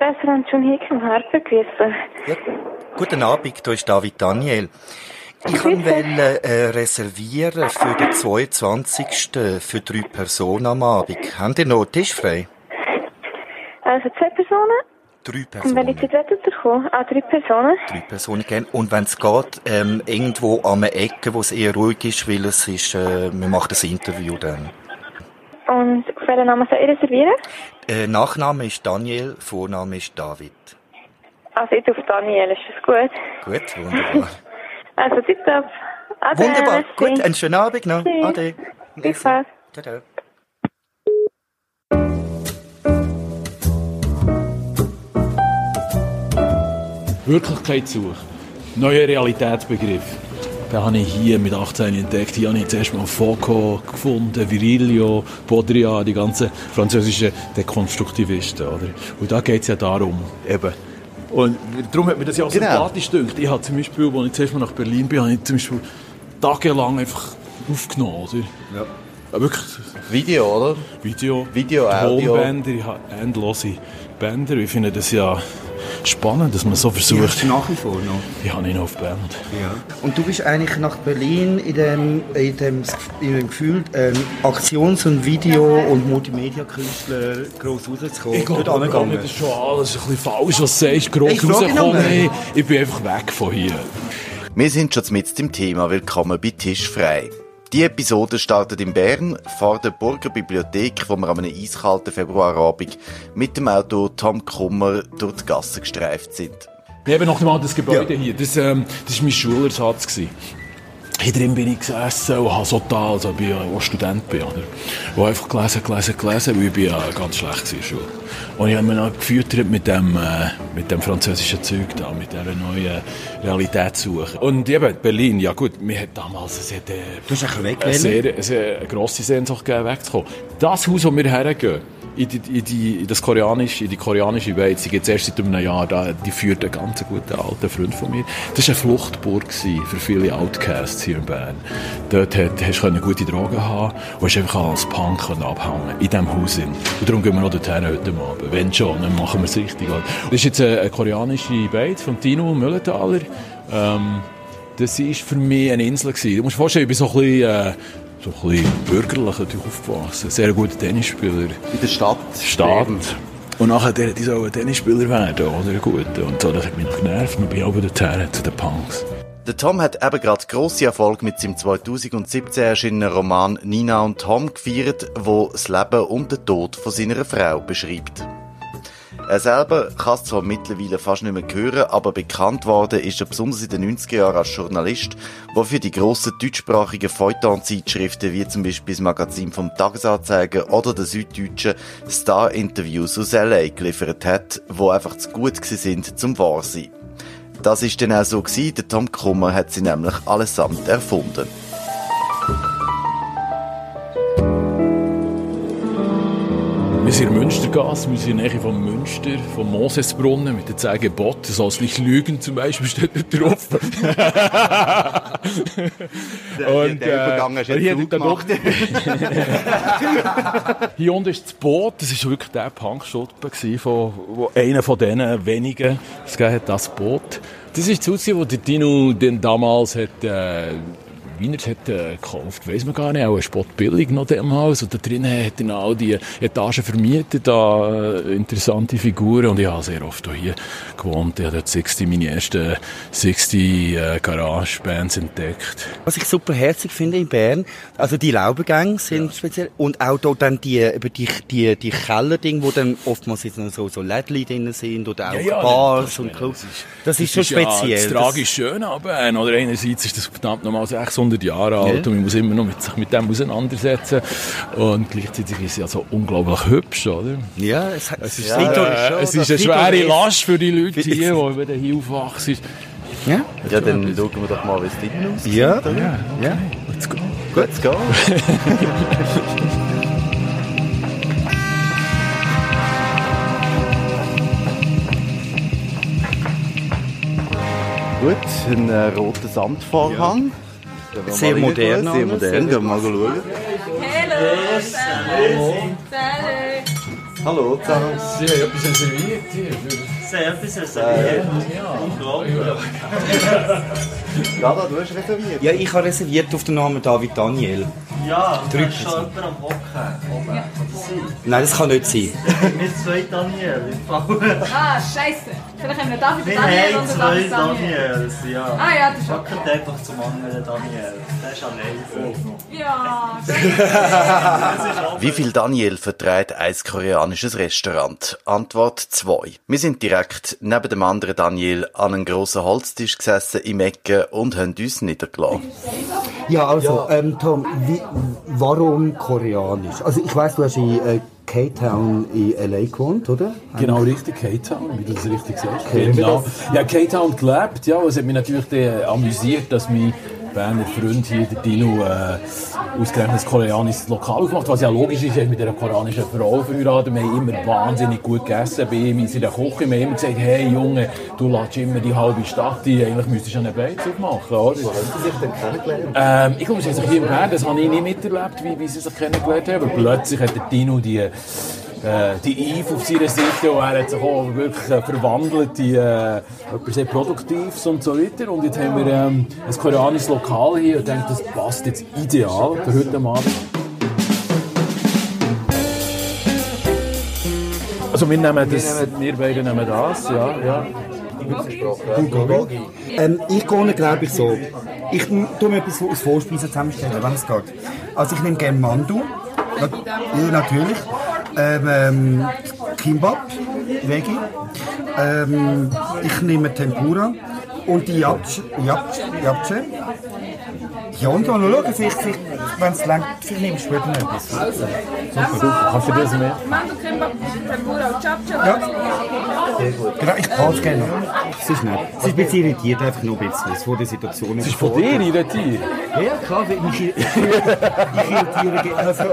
Restaurant John Hicken, Harper, grüße. Ja. Guten Abend, hier ist David Daniel. Ich wollte äh, reservieren für den 22. für drei Personen am Abend. Haben ihr noch einen Tisch frei? Also zwei Personen. Drei Und Personen. welche Zeit wollt ihr kommen? Ah, drei Personen. Drei Personen gerne. Und wenn es geht, ähm, irgendwo an einer Ecke, wo es eher ruhig ist, weil es ist, äh, wir machen das Interview dann. Und welchen Namen soll ich reservieren? Äh, Nachname ist Daniel, Vorname ist David. Also ich auf Daniel, ist das gut? Gut, wunderbar. Also tipptopp. Ade, wunderbar. merci. Gut, einen schönen Abend noch. Tschüss. Ade. Viel Spaß. Ciao, ciao. Wirklichkeitssuche. Neuer Realitätsbegriff. Den habe ich hier mit 18 entdeckt. Hier habe ich zuerst mal Foucault gefunden, Virilio, Baudrillard, die ganzen französischen Dekonstruktivisten. Oder? Und da geht es ja darum, eben. Und darum hat mir das ja auch Genau. sympathisch gedacht. Ich habe zum Beispiel, als ich zuerst mal nach Berlin bin, habe ich zum Beispiel tagelang einfach aufgenommen. Oder? Ja. Ja, wirklich Video, oder? Video, Video, Audio. Tonbänder, ich habe endlose Bänder. Ich finde das ja spannend, dass man so versucht. nach wie vor noch. Ich habe ihn auf Band. Ja. Und du bist eigentlich nach Berlin in dem, in dem, in dem Gefühl, ähm, Aktions- und Video- und Multimedia-Künstler gross rauszukommen. Ich glaube, das ist schon alles ein bisschen falsch, was du sagst. Gross Ich ich bin einfach weg von hier. Wir sind schon mit dem Thema Willkommen bei Tisch frei. Die Episode startet in Bern vor der Burger Bibliothek, wo wir an einem eiskalten Februarabend mit dem Auto Tom Kummer durch die Gassen gestreift sind. Neben noch einmal das Gebäude hier. Das, ähm, das mein Schulersatz. Gewesen. Hier drin bin ich gesessen und habe so da, also ich ja auch Student bin, oder? Wo einfach gelesen, gelesen, gelesen, weil ich bin ja ganz schlecht war in Schule. Und ich habe mich noch gefüttert mit dem, äh, mit dem französischen Zeug da, mit dieser neuen Realitätssuche. Und eben, Berlin, ja gut, mir hat damals, es hat, äh, Du hast ein eine sehr, sehr eine grosse Sehnsucht gegeben, wegzukommen. Das Haus, wo wir hergehen, in die, in die, in das koreanische, in die koreanische Welt, sie gibt erst seit einem Jahr, da, die führt einen ganz guten alten Freund von mir. Das war eine Fluchtburg für viele Outcasts hier in Bern. Dort hast du gute Drogen haben und hast einfach als Punk abhängen in diesem Haus. Und darum gehen wir noch dorthin heute Abend. Wenn schon, dann machen wir es richtig. Das ist jetzt eine, eine koreanische Beiz von Tino Müllenthaler. Ähm, das war für mich eine Insel. Gewesen. Du musst dir vorstellen, ich bin so ein bisschen, äh, so ein bisschen bürgerlich natürlich aufgewachsen. Sehr guter Tennisspieler. In der Stadt. Stadt. Und nachher, der, die sollen Tennisspieler werden, oder? Gut. Und so, das hat mich noch genervt. Wir bin auch dorthin zu den Punks. Der Tom hat eben gerade grosse Erfolg mit seinem 2017 erschienenen Roman Nina und Tom gefeiert, wo das Leben und den Tod von seiner Frau beschreibt. Er selber kann es zwar mittlerweile fast nicht mehr hören, aber bekannt worden ist er besonders in den 90er Jahren als Journalist, der für die grossen deutschsprachigen Feuilleton-Zeitschriften wie zum Beispiel das Magazin vom Tagesanzeiger oder der Süddeutschen Star-Interviews aus L.A. geliefert hat, wo einfach zu gut sind zum wahr sein. Das ist dann auch so gewesen, der Tom Kummer hat sie nämlich allesamt erfunden. Wir sind in Münstergasse, wir sind in der Nähe von Münster, vom Mosesbrunnen mit den zehn Geboten. Du sollst nicht lügen, zum Beispiel, steht da drauf. Und, der Übergang hast du hier, jetzt du gemacht. Hier unten ist das Boot, das war wirklich der Punkschuppen, von, wo einer von denen wenigen, es hat, das Boot. Das ist das Haus, wo der Dino den damals hat, äh, Wiener hat äh, gekauft, weiss man gar nicht, auch ein Spottbillig noch damals. Und da drinnen hat er all die Etagen vermietet, da äh, interessante Figuren. Und ich habe sehr oft auch hier gewohnt. Ich habe dort 60, meine ersten 60 äh, Garage-Bands entdeckt. Was ich super herzig finde in Bern, also die Laubengänge sind speziell und auch dort dann die, über die, die, die Kellerdinge, wo dann oftmals jetzt noch so, so Lädli drin sind oder auch Ja, ja, Bars das- und das Clubs. ist- Das ist schon ja speziell. das tragisch schön, aber oder einerseits ist das verdammt nochmal 600 Jahre alt Ja. und man muss immer noch mit, sich mit dem auseinandersetzen und gleichzeitig ist es ja so unglaublich hübsch, oder? Ja, es, hat- es ist Ja, Äh, es ist eine schwere Last für die Leute hier, die wieder hier aufwachsen. Ja, Ja, dann schauen wir doch mal, wie es drinnen aussieht. ja, oder? ja. Let's go. Let's go. Gut, ein äh, roter Sandvorhang. Wir Sehr modern. Sehr modern, gehen wir mal schauen. Hello, salut. Hallo zusammen. Sie haben etwas reserviert hier. Sie haben etwas reserviert. Unglaublich. Dada, du hast reserviert. Ja, ich habe reserviert auf den Namen David Daniel. Ja, Drei ist schon jemand am Hocken. Oben. Kann das sein? Nein, das kann nicht sein. Wir zwei Daniel. im Fall. Ah, scheiße. Vielleicht haben wir David Wir Daniel und zwei David Daniel. Daniels, ja. Ah ja, das ist Hocken einfach zum anderen Daniel. Der ist allein. Ja, Wie viel Daniel vertreibt ein koreanisches Restaurant? Antwort 2. Wir sind direkt neben dem anderen Daniel an einem grossen Holztisch gesessen im Ecken und haben uns niedergelassen. Ja, also, Ähm, Tom, wie, warum koreanisch? Also, ich weiß, du hast in äh, K-Town in L.A. gewohnt, oder? Genau, richtig, K-Town, wie du das richtig sagst. Genau. Ja, K-Town gelebt, ja, es hat mich natürlich amüsiert, dass mein Berner Freund hier, der Dino, äh, ausgerechnet ein koreanisches Lokal aufmacht, was ja logisch ist, er ist mit einer koreanischen Frau verheiratet, wir haben immer wahnsinnig gut gegessen bei ihm in seiner Küche, wir haben immer gesagt, hey Junge, du lässt immer die halbe Stadt ein, eigentlich müsstest du eine Beiz aufmachen, oder? Wo haben Sie sich denn kennengelernt? Ähm, ich glaube, sie haben sich hier im Bern, das habe ich nicht miterlebt, wie, wie sie sich kennengelernt haben, aber plötzlich hat der Dino die, äh, die Eve auf seiner Seite und er hat sich auch wirklich äh, verwandelt in äh, etwas sehr Produktives und so weiter. Und jetzt haben wir ähm, ein koreanisches Lokal hier und ich denke, das passt jetzt ideal für heute Abend. Also wir nehmen das, wir beide nehmen das, ja, ja. Bulgogi. Ähm, ich gehe, glaube ich, so. Ich tue mir etwas aus Vorspeisen zusammenstellen, wenn es geht. Also, ich nehme gerne Mandu. Ja, natürlich. Ähm, ähm, Kimbap, Veggie. Ähm, ich nehme Tempura. Und die. Japche. Japche. Ja, und dann schauen, vielleicht, vielleicht wenn es langt, vielleicht nehme ich später noch etwas. Super, kannst du das mehr? Mandu, Kimbap, Tempura und Chapcha. Ja. Genau, ich pause gerne. Es ist nett. Es ist ein bisschen irritiert, einfach noch ein bisschen, vor der Situation. Das ist von dir irritiert. Ja, klar, weil mich ich irritiere also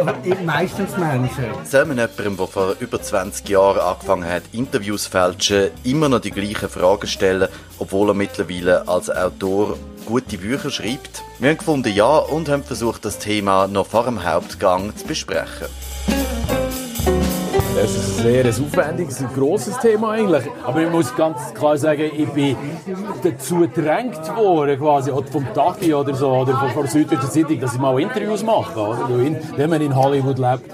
meistens Menschen. Soll man jemandem, der vor über 20 Jahren angefangen hat, Interviews zu fälschen, immer noch die gleichen Fragen stellen, obwohl er mittlerweile als Autor gute Bücher schreibt? Wir haben gefunden, ja, und haben versucht, das Thema noch vor dem Hauptgang zu besprechen. Das ist ein sehr aufwendiges, ein grosses Thema eigentlich. Aber ich muss ganz klar sagen, ich bin dazu gedrängt worden, quasi, vom Tagi oder so, oder von, der Süddeutschen Zeitung, dass ich mal Interviews mache. Oder? Wenn man in Hollywood lebt,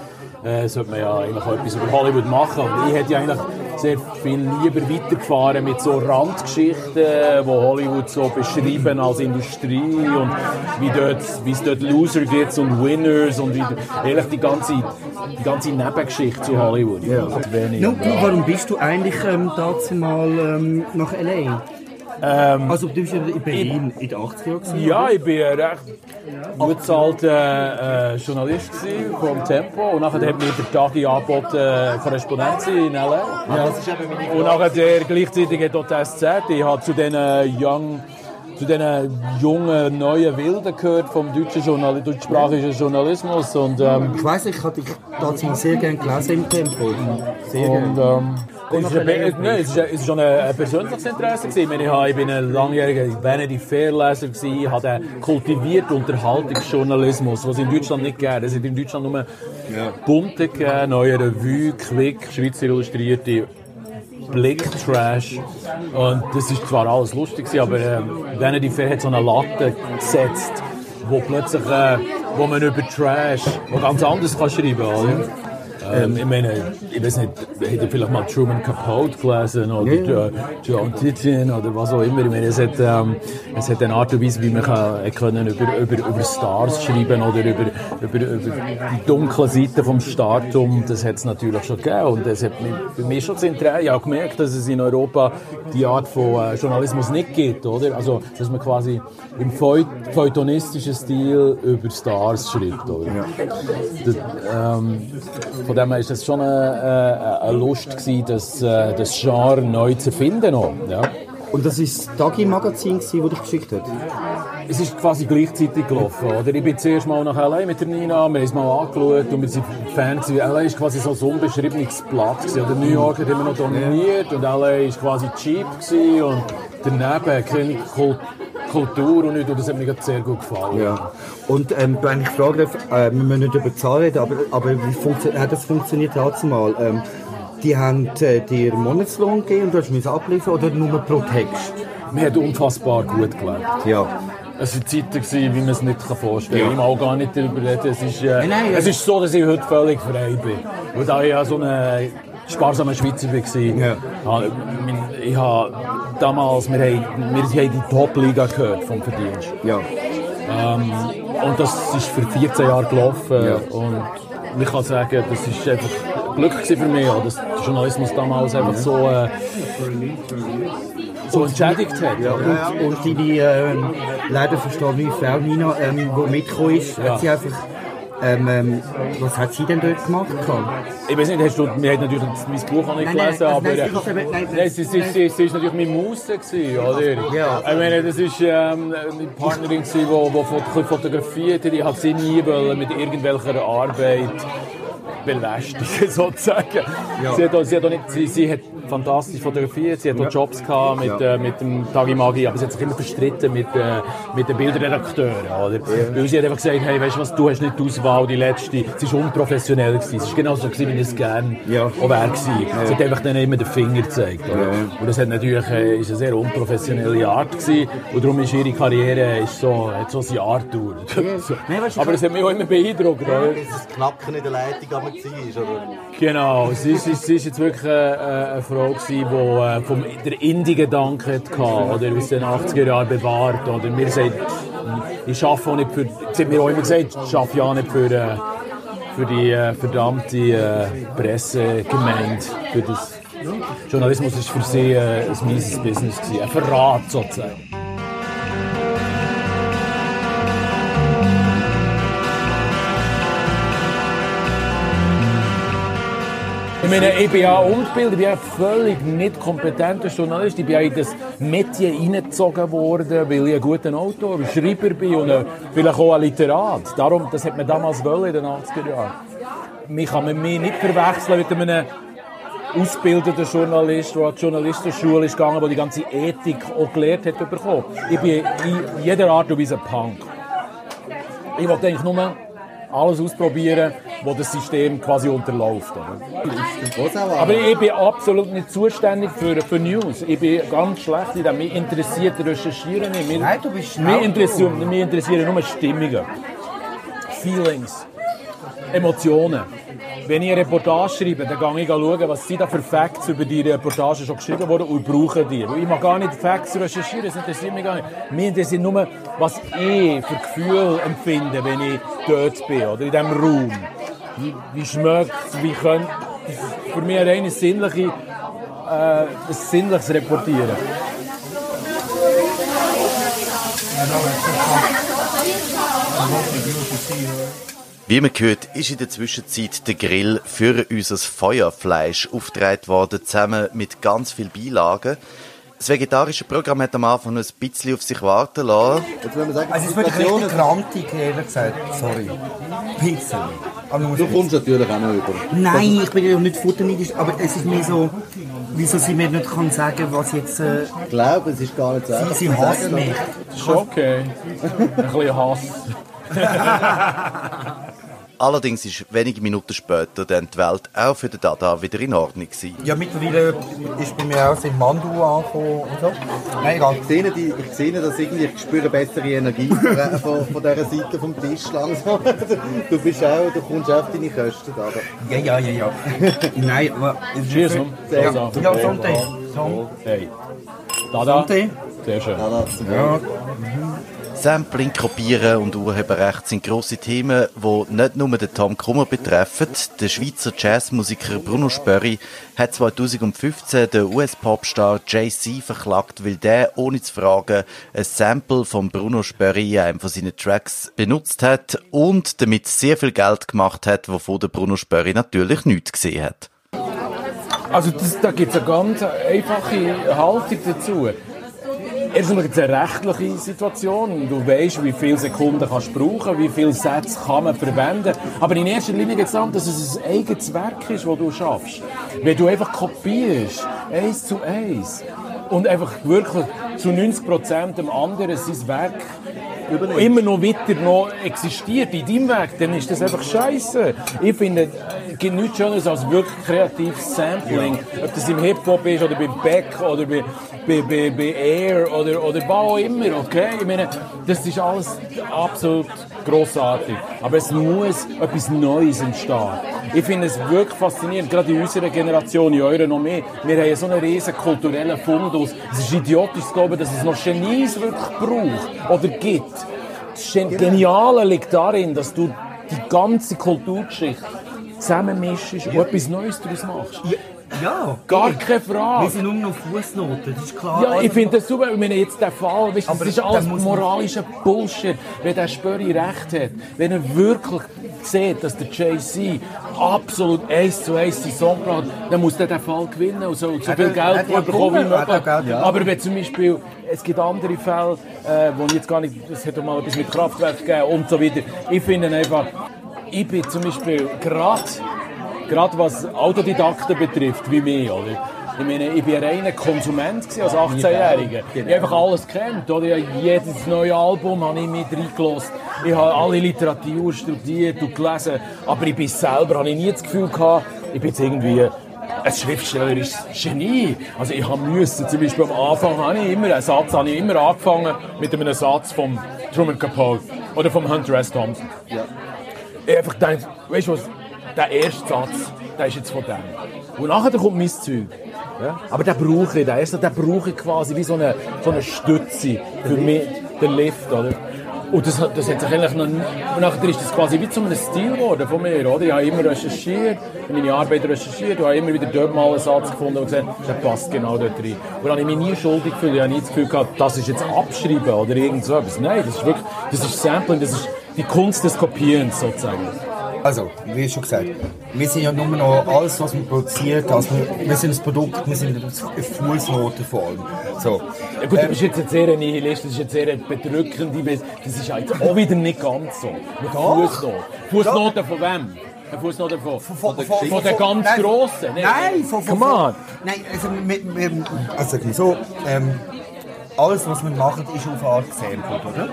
äh, sollte man ja eigentlich auch etwas über Hollywood machen. Und ich hätte ja eigentlich sehr viel lieber weitergefahren mit so Randgeschichten, wo Hollywood so beschrieben als Industrie und wie, dort, wie es dort Loser gibt und Winners und wie, eigentlich die ganze, die ganze Nebengeschichte zu Hollywood. Ja. Wenig. No, warum bist du eigentlich ähm, dazu mal ähm, nach L.A.? Also du bist ja in Berlin in den 80er Jahren. Ja, ich bin ein recht gut bezahlter äh, Journalist gewesen, vom Tempo und nachher hat mir der Tagi angeboten, äh, Korrespondenz in L.A. Ja. Und nachher der gleichzeitig hat auch die SZ. Ich habe zu diesen Young zu diesen jungen, neuen Wilden gehört vom deutschen Journal deutschsprachigen Journalismus und, ähm, Ich weiss, ich hatte dich dazu mal sehr gerne gelesen im Tempo. Sehr und gerne. ähm, es es ist schon ein, ein persönliches Interesse gewesen. Ich, meine, bin ein langjähriger Vanity Fair Leser gewesen, ich habe kultiviert Unterhaltungsjournalismus, was es in Deutschland nicht gibt. Es sind in Deutschland nur bunte gegeben, neue Revue, Quick, Schweizer Illustrierte, Blick-Trash. Und das ist zwar alles lustig gewesen, aber ähm, Vanity Fair hat so eine Latte gesetzt, wo plötzlich, äh, wo man über Trash, wo ganz anders kann schreiben, oder? Ähm, ich meine, ich weiß nicht, hätte vielleicht mal Truman Capote gelesen oder äh, John Tition oder was auch immer. Ich meine, es hat, ähm, es hat eine Art und Weise, wie man kann, äh, können über, über, über Stars schreiben oder über, über, über die dunklen Seiten vom Startum. Das hat es natürlich schon gegeben und das hat bei mir schon das Interesse. Ich habe gemerkt, dass es in Europa die Art von äh, Journalismus nicht gibt, oder? Also, dass man quasi im feuilletonistischen Stil über Stars schreibt, oder? Das, ähm, von dem her ist das schon eine, eine, eine Lust gewesen, das, äh, das Genre neu zu erfinden. Noch, ja. Und das war das Tagi-Magazin, das dich geschickt hat? Es ist quasi gleichzeitig gelaufen. Oder? Ich bin zuerst mal nach L.A. mit der Nina, wir haben es mal angeschaut und wir sind Fans. L.A. ist quasi so ein unbeschriebenes Blatt. Gewesen. Oder New York hat immer noch dominiert und L.A. ist quasi cheap gewesen und daneben keine Kult Kultur und nicht. Und das hat mir sehr gut gefallen. Ja. Und ähm, eigentlich gefragt hast, äh, wir müssen nicht über Zahlen reden, aber, aber wie hat das funktioniert dazu mal? Ähm, die haben äh, dir Monatslohn gegeben und du hast abliefern oder nur pro Text? Mir hat unfassbar gut gelebt. Ja. Es waren Zeiten, gewesen, wie man es nicht vorstellen kann. Ich mag auch gar nicht darüber reden. Es ist, äh, Nein, nein, es ja. ist so, dass ich heute völlig frei bin. Weil da ich ja so ein sparsamer Schweizer war. Ja. habe Ich habe damals, wir haben, wir haben die Top-Liga gehört vom Verdienst. Ja. Ähm, und das ist für 14 Jahre gelaufen. Ja. Und ich kann sagen, das ist einfach Glück für mich, auch, dass der Journalismus damals einfach so, äh, so entschädigt hat. Ja, und, und deine ähm, leider verstorbene Frau Nina, ähm, die mitgekommen ist, Ja. hat sie einfach. Ähm, ähm, was hat sie denn dort gemacht? Ich weiß nicht, hast du, wir haben natürlich mein Buch auch nicht Nein, gelesen, nein, aber nein, sie ist eben- nein, nein, sie, sie, sie, sie ist natürlich meine Muse gewesen, oder? Ja. Ich meine, das ist ähm, eine Partnerin die, die fot- fotografiert hat. Ich habe sie nie mit irgendwelcher Arbeit belästigen, sozusagen. Ja. Sie, hat, auch- sie, hat auch nicht, sie, sie hat fantastisch fotografiert, sie hat auch Jobs gehabt mit, äh, mit dem Tagi Magi, aber sie hat sich immer verstritten mit, äh, mit den Bildredakteuren, oder? Weil sie hat einfach gesagt, hey, weißt du was, du hast nicht die Auswahl, die letzte. Sie war unprofessionell gewesen. Sie war genauso gewesen, wie ich es gerne Ja. auch wäre. Sie hat einfach dann immer den Finger gezeigt? Und das hat natürlich, äh, ist eine sehr unprofessionelle Art gewesen. Und darum ist ihre Karriere ist so, hat so ein Jahr gedauert. So. Nein, weißt du, aber es hat mich auch immer beeindruckt, oder? Das Knacken in der Leitung war? Genau, sie ist, sie ist jetzt wirklich äh, eine Frau gewesen, die äh, vom der Indie-Gedanke hatte, oder aus den 80er Jahren bewahrt. Oder wir sagen, ich arbeite auch nicht für, sie hat mir auch immer gesagt, ich arbeite ja nicht für, äh, für die äh, verdammte äh, Pressegemeinde. Für das Journalismus ist für sie äh, ein mieses Business gewesen, ein Verrat sozusagen. Ich meine, ich bin ja ungebildet, ich bin ja völlig nicht kompetenter Journalist. Ich bin ja in das Metier reingezogen worden, weil ich ein guter Autor, ein Schreiber bin und ein, vielleicht auch ein Literat. Darum, das hat man damals wollen in den 80er Jahren. Mich kann man mich nicht verwechseln mit einem ausgebildeten Journalist, der an die Journalistenschule ist gegangen, der die ganze Ethik auch gelehrt hat bekommen. Ich bin in jeder Art und Weise Punk. Ich wollte eigentlich nur alles ausprobieren, wo das System quasi unterläuft. Oder? Aber ich bin absolut nicht zuständig für, für News. Ich bin ganz schlecht in dem. Mich interessiert Recherchieren nicht. Mich, Nein, du bist mich, interessieren, mich interessieren nur Stimmungen, Feelings, Emotionen. Wenn ich eine Reportage schreibe, dann gehe ich schauen, was sind da für Facts über die Reportage schon geschrieben worden und brauche die. Weil ich mag gar nicht Facts recherchieren, das interessiert mich gar nicht. Mich interessiert nur, was ich für Gefühle empfinde, wenn ich dort bin oder in diesem Raum. Wie, wie schmeckt es, wie könnte... Für mich eine reine sinnliche, äh, ein sinnliches Reportieren. Wie man hört, ist in der Zwischenzeit der Grill für unser Feuerfleisch aufgedreht worden, zusammen mit ganz vielen Beilagen. Das vegetarische Programm hat am Anfang noch ein bisschen auf sich warten lassen. Jetzt würde man sagen, Also es ist wirklich richtig krantig, ehrlich gesagt. Sorry. Pizza. Aber man muss du kommst natürlich auch noch über. Nein, ich bin ja nicht futterneidisch, aber es ist mir so, wieso sie mir nicht kann sagen, was jetzt, äh, Ich glaube, es ist gar nicht so sie, einfach sie hasst mich. Ist okay. Ein bisschen Hass. Allerdings ist wenige Minuten später dann die Welt auch für den Dada wieder in Ordnung gewesen. Ja, mittlerweile ist bei mir auch in Mandu angekommen und so. Nein, egal. Ich sehe, die, ich sehe das irgendwie, ich spüre bessere Energie von, von, dieser Seite vom Tisch langsam. Du bist auch, du kommst auch auf deine Kosten, Dada. Ja, ja, ja, ja. Nein, aber... Cheers, hm? Ja, ja, Sonntag. Son- Hey. Da, da. Sonntag. Sehr schön. Dada, Ja. Sampling, Kopieren und Urheberrecht sind grosse Themen, die nicht nur den Tom Kummer betreffen. Der Schweizer Jazzmusiker Bruno Spörri hat 2015 den US-Popstar Jay-Z verklagt, weil der, ohne zu fragen, ein Sample von Bruno Spörri in einem von seinen Tracks benutzt hat und damit sehr viel Geld gemacht hat, wovon der Bruno Spörri natürlich nichts gesehen hat. Also das, da gibt es eine ganz einfache Haltung dazu. Erstmal gibt es eine rechtliche Situation. Du weißt, wie viele Sekunden kannst du brauchen, wie viele Sätze kann man verwenden. Aber in erster Linie geht es darum, dass es ein eigenes Werk ist, das du schaffst. Wenn du einfach kopierst, eins zu eins, und einfach wirklich zu 90 Prozent dem anderen sein Werk Übernimmst. immer noch weiter noch existiert in deinem Weg, dann ist das einfach scheiße. Ich finde, es gibt nichts Schöneres als wirklich kreatives Sampling. Ob das im Hip-Hop ist oder bei Beck oder bei, bei, bei, bei Air oder, oder was auch immer, okay? Ich meine, das ist alles absolut grossartig. Aber es muss etwas Neues entstehen. Ich finde es wirklich faszinierend, gerade in unserer Generation, in eurer noch mehr. Wir haben so einen riesen kulturellen Fundus. Es ist idiotisch zu glauben, dass es noch Genies wirklich braucht oder gibt. Das Gen- Geniale liegt darin, dass du die ganze Kulturgeschichte zusammenmischst und etwas Neues daraus machst. Ja, Gar keine Frage. Wir sind nur noch Fußnoten, das ist klar. Ja, ich finde das super. Ich meine, jetzt der Fall, weißt, das ist alles moralischer Bullshit. Wenn der Spöri recht hat, wenn er wirklich sieht, dass der Jay-Z absolut eins zu eins seinen Song braucht, dann muss der den Fall gewinnen und so, so Hat viel Geld hat bekommen wie? Hat möglich. Aber wenn zum Beispiel, es gibt andere Fälle, äh, wo ich jetzt gar nicht, hat doch mal etwas mit Kraftwerk gegeben und so weiter. Ich finde einfach, ich bin zum Beispiel gerade gerade was Autodidakten betrifft, wie mich, oder? Ich meine, ich war ein reiner Konsument als 18-Jähriger. Ich habe einfach alles gekannt, oder? Ich jedes neue Album habe ich mit reingelassen. Ich habe alle Literatur studiert und gelesen. Aber ich bin selber, habe ich nie das Gefühl gehabt, ich bin jetzt irgendwie ein schriftstellerisches Genie. Also ich habe müssen, zum Beispiel am Anfang habe ich immer, einen Satz habe ich immer angefangen mit einem Satz vom Truman Capote oder vom Hunter S. Thompson. Ich habe einfach gedacht, weißt du was, der erste Satz, der ist jetzt von dem. Und nachher kommt mein Zeug. Ja? Aber den brauche ich, den ersten, den brauche ich quasi wie so eine, so eine Stütze für mich, den Lift, oder? Und das, das hat sich eigentlich noch nie, und nachher ist das quasi wie zu einem Stil geworden von mir, oder? Ich habe immer recherchiert, meine Arbeit recherchiert, und habe immer wieder dort mal einen Satz gefunden und gesagt, der passt genau dort rein. Und dann habe ich mich nie schuldig gefühlt, ich habe nie das Gefühl gehabt, das ist jetzt Abschreiben oder irgend so etwas. Nein, das ist wirklich, das ist Sampling, das ist die Kunst des Kopierens sozusagen. Also, wie schon gesagt, wir sind ja nur noch alles, was man produziert, also wir, wir sind das Produkt, wir sind eine Fußnote vor allem. So. Ja gut, du bist jetzt ein sehr Nihilist, das ist jetzt sehr bedrückend, das ist jetzt auch wieder nicht ganz so. Mit Fußnoten. Fußnoten von wem? Eine Fußnote von, von, der, von der ganz nein, Grossen? Nein, von, von, Come on. Nein, also, wir, wir, also so, ähm, alles, was wir machen, ist auf eine Art gesampelt, oder?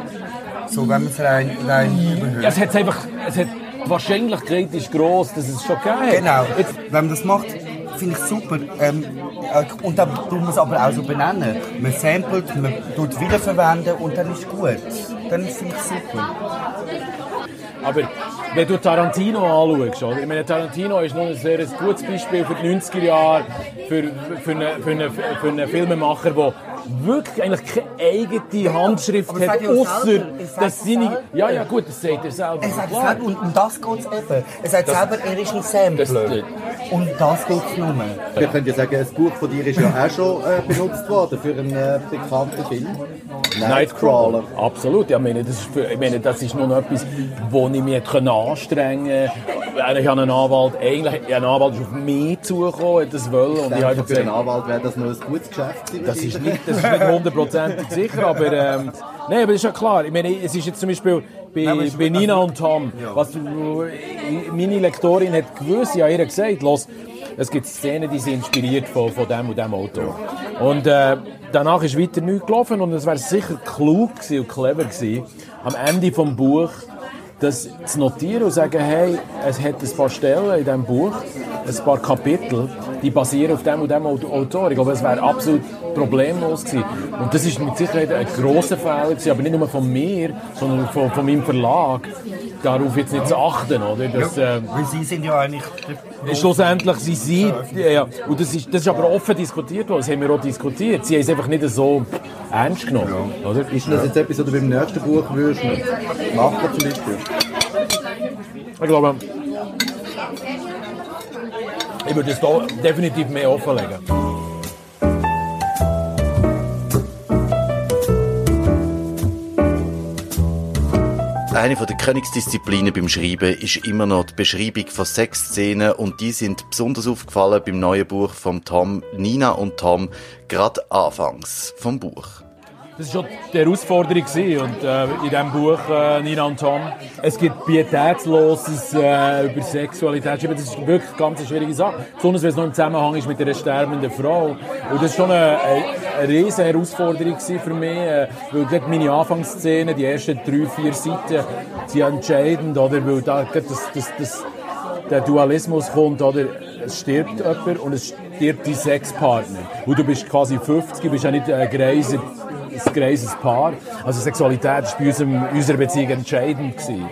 So, wenn man es rein, rein überhört. Ja, es hat einfach, es hat, Wahrscheinlichkeit ist gross, dass es schon geil Genau. Wenn man das macht, finde ich super. Ähm, äh, und dann tut man es aber auch so benennen. Man samplet, man tut wiederverwenden und dann ist gut. Dann finde ich super. Aber wenn du Tarantino anschaust, oder? Ich meine, Tarantino ist noch ein sehr gutes Beispiel für die 90er Jahre, für, für, einen, für, einen, für einen Filmemacher, der wirklich eigentlich keine eigene Handschrift hat, ja auch außer er dass seine... Ja, ja, gut, das sagt er selber. Er sagt selber, und um das geht es eben. Er sagt selber, er ist ein Sampler. Das- und das geht es nur. Wir können ja sagen, ein Buch von dir ist ja auch schon äh, benutzt worden für einen äh, bekannten Film. Nightcrawler. Absolut. Ja, Ich meine, das ist, für, ich meine, das ist noch etwas, wo ich mich anstrengen konnte. Ich habe einen Anwalt, eigentlich, ein Anwalt ist auf mich zugekommen, hat das wollen. Und Ich ich habe denke, für einen Anwalt wäre das noch ein gutes Geschäft gewesen. das ist nicht, das ist nicht hundertprozentig sicher, aber, ähm, nein, aber das ist ja klar. Ich meine, es ist jetzt zum Beispiel bei, es- bei Nina und Tom, was du, meine Lektorin hat gewusst, ich habe ihr gesagt, los, es gibt Szenen, die sind inspiriert von, von dem und dem Autor. Und äh, danach ist weiter nichts gelaufen und es wäre sicher klug und clever gewesen, am Ende vom Buch das zu notieren und zu sagen, hey, es hat ein paar Stellen in diesem Buch, ein paar Kapitel, die basieren auf dem und dem Autor. Autor. Ich glaube, es wäre absolut problemlos gewesen. Und das ist mit Sicherheit ein grosser Fehler gewesen, aber nicht nur von mir, sondern von, von meinem Verlag, darauf jetzt nicht zu achten, oder? Das, äh, Weil sie sind ja eigentlich... der- Schlussendlich sie sie, ja, ja. Und das ist, das ist aber offen diskutiert worden, das haben wir auch diskutiert. Sie haben es einfach nicht so ernst genommen, oder? Ist das jetzt etwas, was du beim nächsten Buch würdest machen zum Beispiel? Ich glaube, ich würde es da definitiv mehr offenlegen. Eine der Königsdisziplinen beim Schreiben ist immer noch die Beschreibung von Sexszenen und die sind besonders aufgefallen beim neuen Buch von Tom, Nina und Tom, gerade anfangs vom Buch. Das war schon die Herausforderung gewesen. und äh, in diesem Buch äh, Nina und Tom. Es gibt pietätsloses äh, über Sexualität. Das ist wirklich eine ganz schwierige Sache. Besonders wenn es noch im Zusammenhang ist mit einer sterbenden Frau. Und das war schon eine, eine, eine riesige Herausforderung für mich, äh, weil gerade meine Anfangsszene, die ersten drei, vier Seiten, sind entscheidend, oder? Weil da das, das, das, der Dualismus kommt, oder? Es stirbt jemand und es stirbt dein Sexpartner. Und du bist quasi 50, du bist ja nicht ein greiser ein greises Paar. Also Sexualität war bei unserer Beziehung entscheidend. Gewesen.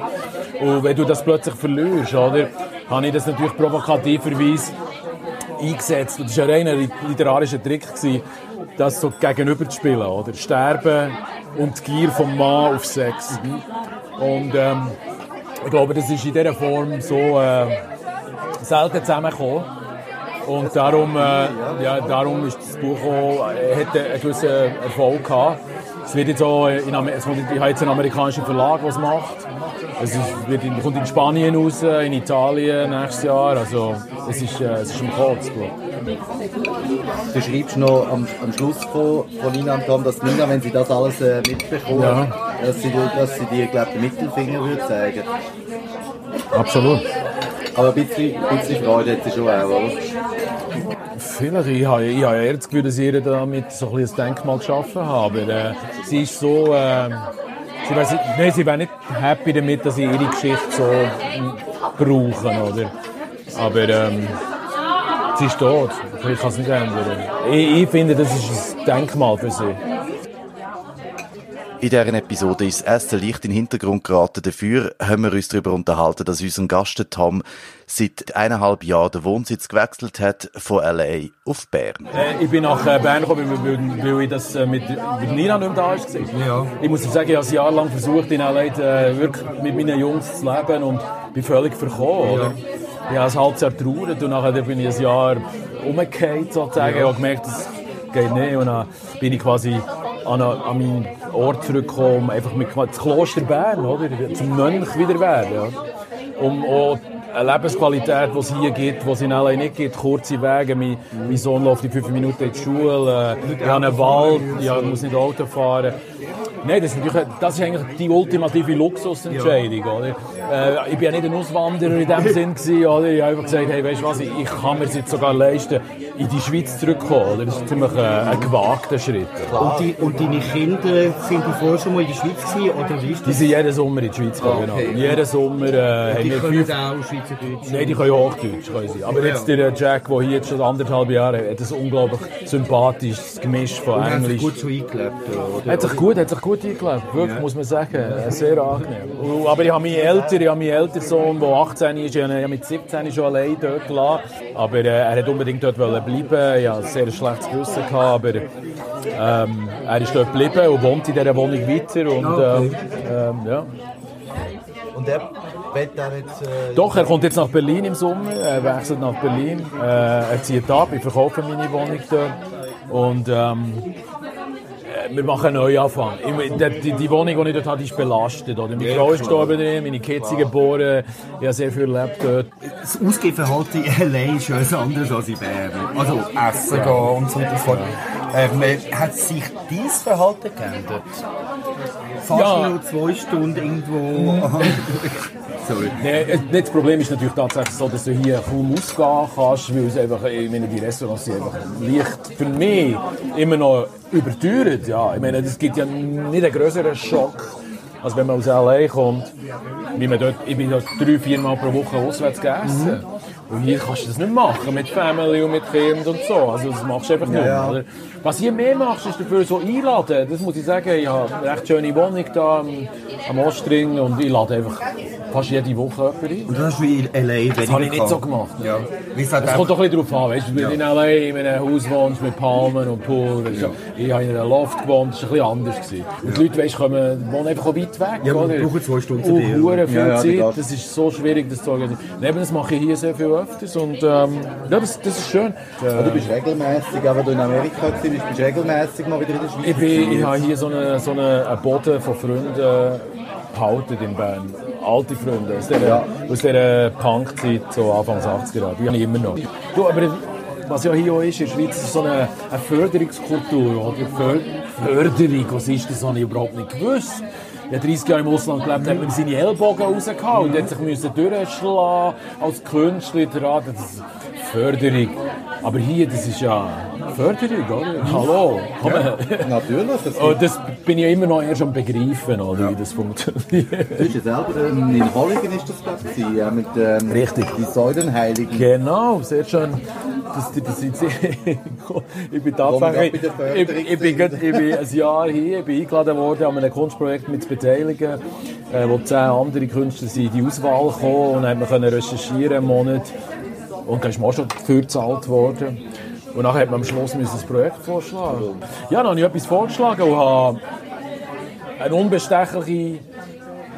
Und wenn du das plötzlich verlierst, oder, habe ich das natürlich provokativerweise eingesetzt. Und das war ein reiner literarischer Trick, gewesen, das so gegenüber zu spielen. Oder? Sterben und die Gier vom Mann auf Sex. Und ähm, ich glaube, das ist in dieser Form so äh, selten zusammengekommen. Und darum, äh, ja, darum ist das Buch auch, äh, hat einen gewissen Erfolg gehabt. Es wird jetzt auch in, es kommt, ich habe jetzt einen amerikanischen Verlag, der es macht. Es ist, wird in, kommt in Spanien raus, in Italien nächstes Jahr. Also es ist, äh, es ist im Kopf, das Buch. Du schreibst noch am, am Schluss von, von Nina und Tom, dass Nina, wenn sie das alles äh, mitbekommt, Ja. dass, sie, dir- dass sie dir, glaube den Mittelfinger würde zeigen. Absolut. Aber ein bisschen, ein bisschen Freude hat sie schon auch, oder? Vielleicht, ich habe, ich habe eher das Gefühl, dass ich damit so ein ein Denkmal geschaffen habe. Aber äh, sie ist so... Äh, sie wäre nein, sie wäre nicht happy damit, dass ich ihre Geschichte so brauche, oder? Aber ähm, sie ist tot. Ich kann es nicht ändern. Ich, ich finde, das ist ein Denkmal für sie. In dieser Episode ist das erste Licht in den Hintergrund geraten. Dafür haben wir uns darüber unterhalten, dass unser Gast Tom seit eineinhalb Jahren den Wohnsitz gewechselt hat von L.A. auf Bern. Äh, ich bin nach äh, Bern gekommen, weil, ich das äh, mit, mit Nina nicht mehr da war. Ja. Ich muss sagen, ich habe ein Jahr lang versucht, in LA äh, wirklich mit meinen Jungs zu leben und bin völlig verkommen. Oder? Ich habe ein halbes Jahr trauert und nachher bin ich ein Jahr umgekehrt sozusagen. Ich habe gemerkt, das geht nicht. Und dann bin ich quasi an, an meinen Ort zurückgekommen, einfach mit das Kloster Bern, oder? zum Mönch wieder werden. Ja? Um auch eine Lebensqualität, die es hier gibt, die es in LA nicht gibt, kurze Wege. Mein, mein Sohn läuft in fünf Minuten in die Schule, äh, ich habe einen Wald, ich muss nicht Auto fahren. Nein, das ist, natürlich, das ist eigentlich die ultimative Luxusentscheidung. Oder? Äh, ich bin ja nicht ein Auswanderer in dem Sinn. Gewesen, oder? Ich habe einfach gesagt, hey, weißt du was, ich, ich kann mir es jetzt sogar leisten, in die Schweiz zurückzukommen. Oder? Das ist ziemlich äh, ein gewagter Schritt. Und, die, und deine Kinder, sind die vorher schon mal in der Schweiz gewesen, oder wie Die sind jeden Sommer in die Schweiz gekommen. Okay. Genau. Jeden Sommer äh, haben Die wir fünf... Schweizerdeutsch. Nein, die können Hochdeutsch. Können sie. Aber jetzt der Jack, der hier jetzt schon anderthalb Jahre hat, hat ein unglaublich sympathisches Gemisch von Und haben sich Englisch. gut schon eingelebt, oder? Hat sich gut, hat sich gut eingelebt, wirklich, muss man sagen. Äh, Sehr angenehm. Aber ich habe meinen älteren, ich habe meinen älteren Sohn, der 18 ist, ich habe ihn mit 17 schon allein dort gelassen. Aber äh, er hat unbedingt dort wollen bleiben. Ich hatte ein sehr schlechtes Gewissen, aber ähm, er ist dort geblieben und wohnt in dieser Wohnung weiter. Und, ähm, ähm, ja. Und er jetzt... Äh, Doch, er kommt jetzt nach Berlin im Sommer, er wechselt nach Berlin, äh, er zieht ab, ich verkaufe meine Wohnung dort und ähm, äh, wir machen einen Neuanfang. Die, die, die Wohnung, die ich dort habe, ist belastet. Oder? Meine Frau ist gestorben drin, meine Kids sind geboren, ich habe sehr viel erlebt dort. Das Ausgehverhalten in L.A. ist ja etwas anderes als in Bern. Also Essen gehen und so weiter und so fort. Ähm, hat sich dein Verhalten geändert? Fast Ja. nur zwei Stunden irgendwo... Sorry. Nee, das Problem ist natürlich tatsächlich so, dass du hier kaum ausgehen kannst, weil es einfach, ich meine, die Restaurants sind einfach leicht für mich immer noch überteuert. Ja. Ich meine, es gibt ja nicht einen größeren Schock, als wenn man aus L.A. kommt. Wie man dort, ich bin dort drei, vier Mal pro Woche auswärts gegessen. Und hier kannst du das nicht machen, mit Family und mit Kind und so. Also das machst du einfach nicht. ja. Oder? Was hier mehr machst, ist dafür so einladen. Das muss ich sagen, ich habe eine recht schöne Wohnung da am, am Ostring und ich lade einfach fast jede Woche jemanden ein. Und das hast du in L.A. Das habe ich nicht so gemacht. Ja. Es kommt doch ein bisschen darauf an, weißt du, wenn du in L.A. in einem Haus wohnst mit Palmen und Pool, ist, ich habe in einem Loft gewohnt, das war ein bisschen anders. Gewesen. Und die Leute, weißt, kommen, wohnen einfach auch weit weg, Ja, man oder? braucht zwei Stunden zu Und dir, oder? viel Ja, ja, Zeit, das ist so schwierig, das zu organisieren. Neben das mache ich hier sehr viel öfters und ähm, ja, das, das ist schön. du bist regelmäßig, aber du in Amerika warst, bist du regelmäßig mal wieder in der Schweiz. Ich, bin, ich habe hier so einen so eine, Boden von Freunden behalten in Bern. Alte Freunde aus dieser, aus dieser Punk-Zeit, so Anfangs 80er Jahre. Die habe ich immer noch. Du, aber was ja hier auch ist, in der Schweiz ist so eine, eine Förderungskultur, oder? För Förderung, was ist das, habe ich überhaupt nicht gewusst. Ich habe 30 Jahre im Ausland gelebt, hat man seine Ellbogen rausgehauen und hat sich müssen durchschlagen als Künstler. daran. Das ist Förderung. Aber hier, das ist ja Förderung, oder? Hallo, komm her. Natürlich. Das Und das bin ich immer noch erst am begreifen, oder, wie das funktioniert. Du bist ja selber ähm, in Holligen ist das glaube ich, ja, mit ähm, Richtig. die Säulenheiligen. Genau, sehr schön. Das, das, das, das, ich bin tatsächlich, wir ich, ich, bin, ich bin ein Jahr hier, ich bin eingeladen worden, an einem Kunstprojekt mit zu beteiligen, äh, wo zehn andere Künstler sind in die Auswahl gekommen und dann hat man recherchieren einen Monat. Und da ist man auch schon dafür gezahlt worden. Und nachher hat man am Schluss das Projekt vorschlagen. Ja, dann habe ich etwas vorgeschlagen und habe eine unbestechliche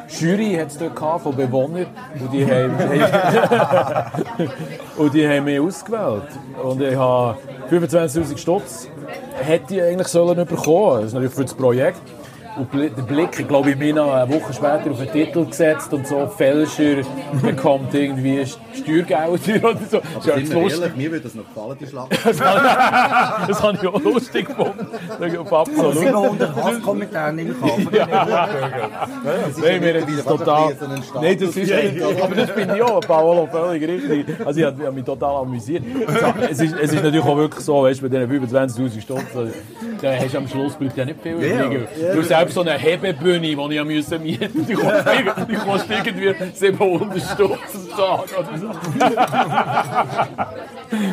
Jury hat es dort gehabt, von Bewohnern und die haben, und die haben mich ausgewählt. Und ich habe 25'000 Stutz hätte ich eigentlich sollen bekommen. Das ist natürlich für das Projekt. Und der Blick, ich glaube, ich bin noch eine Woche später auf den Titel gesetzt und so, Fälscher bekommt irgendwie Steuergelder oder so. Das ist ja Aber ehrlich, mir würde das noch gefallen, die Schlacht. Das habe das habe ich auch lustig gefunden. Auf absolut. 700 Hasskommentare nehme ich an. Nein, mir ist wieder das total. Nein, das ist, aber das bin ich auch, Paolo, völlig richtig. Also ich habe ich habe mich total amüsiert. Es ist, es ist natürlich auch wirklich so, weißt du, bei diesen 25'000 Stunden, da hast du am Schluss bleibt ja nicht viel übrig. Selbst so eine Hebebühne, die ich mieten musste, die kostet, irgendwie- die kostet irgendwie 700 Stunden am Tag oder so.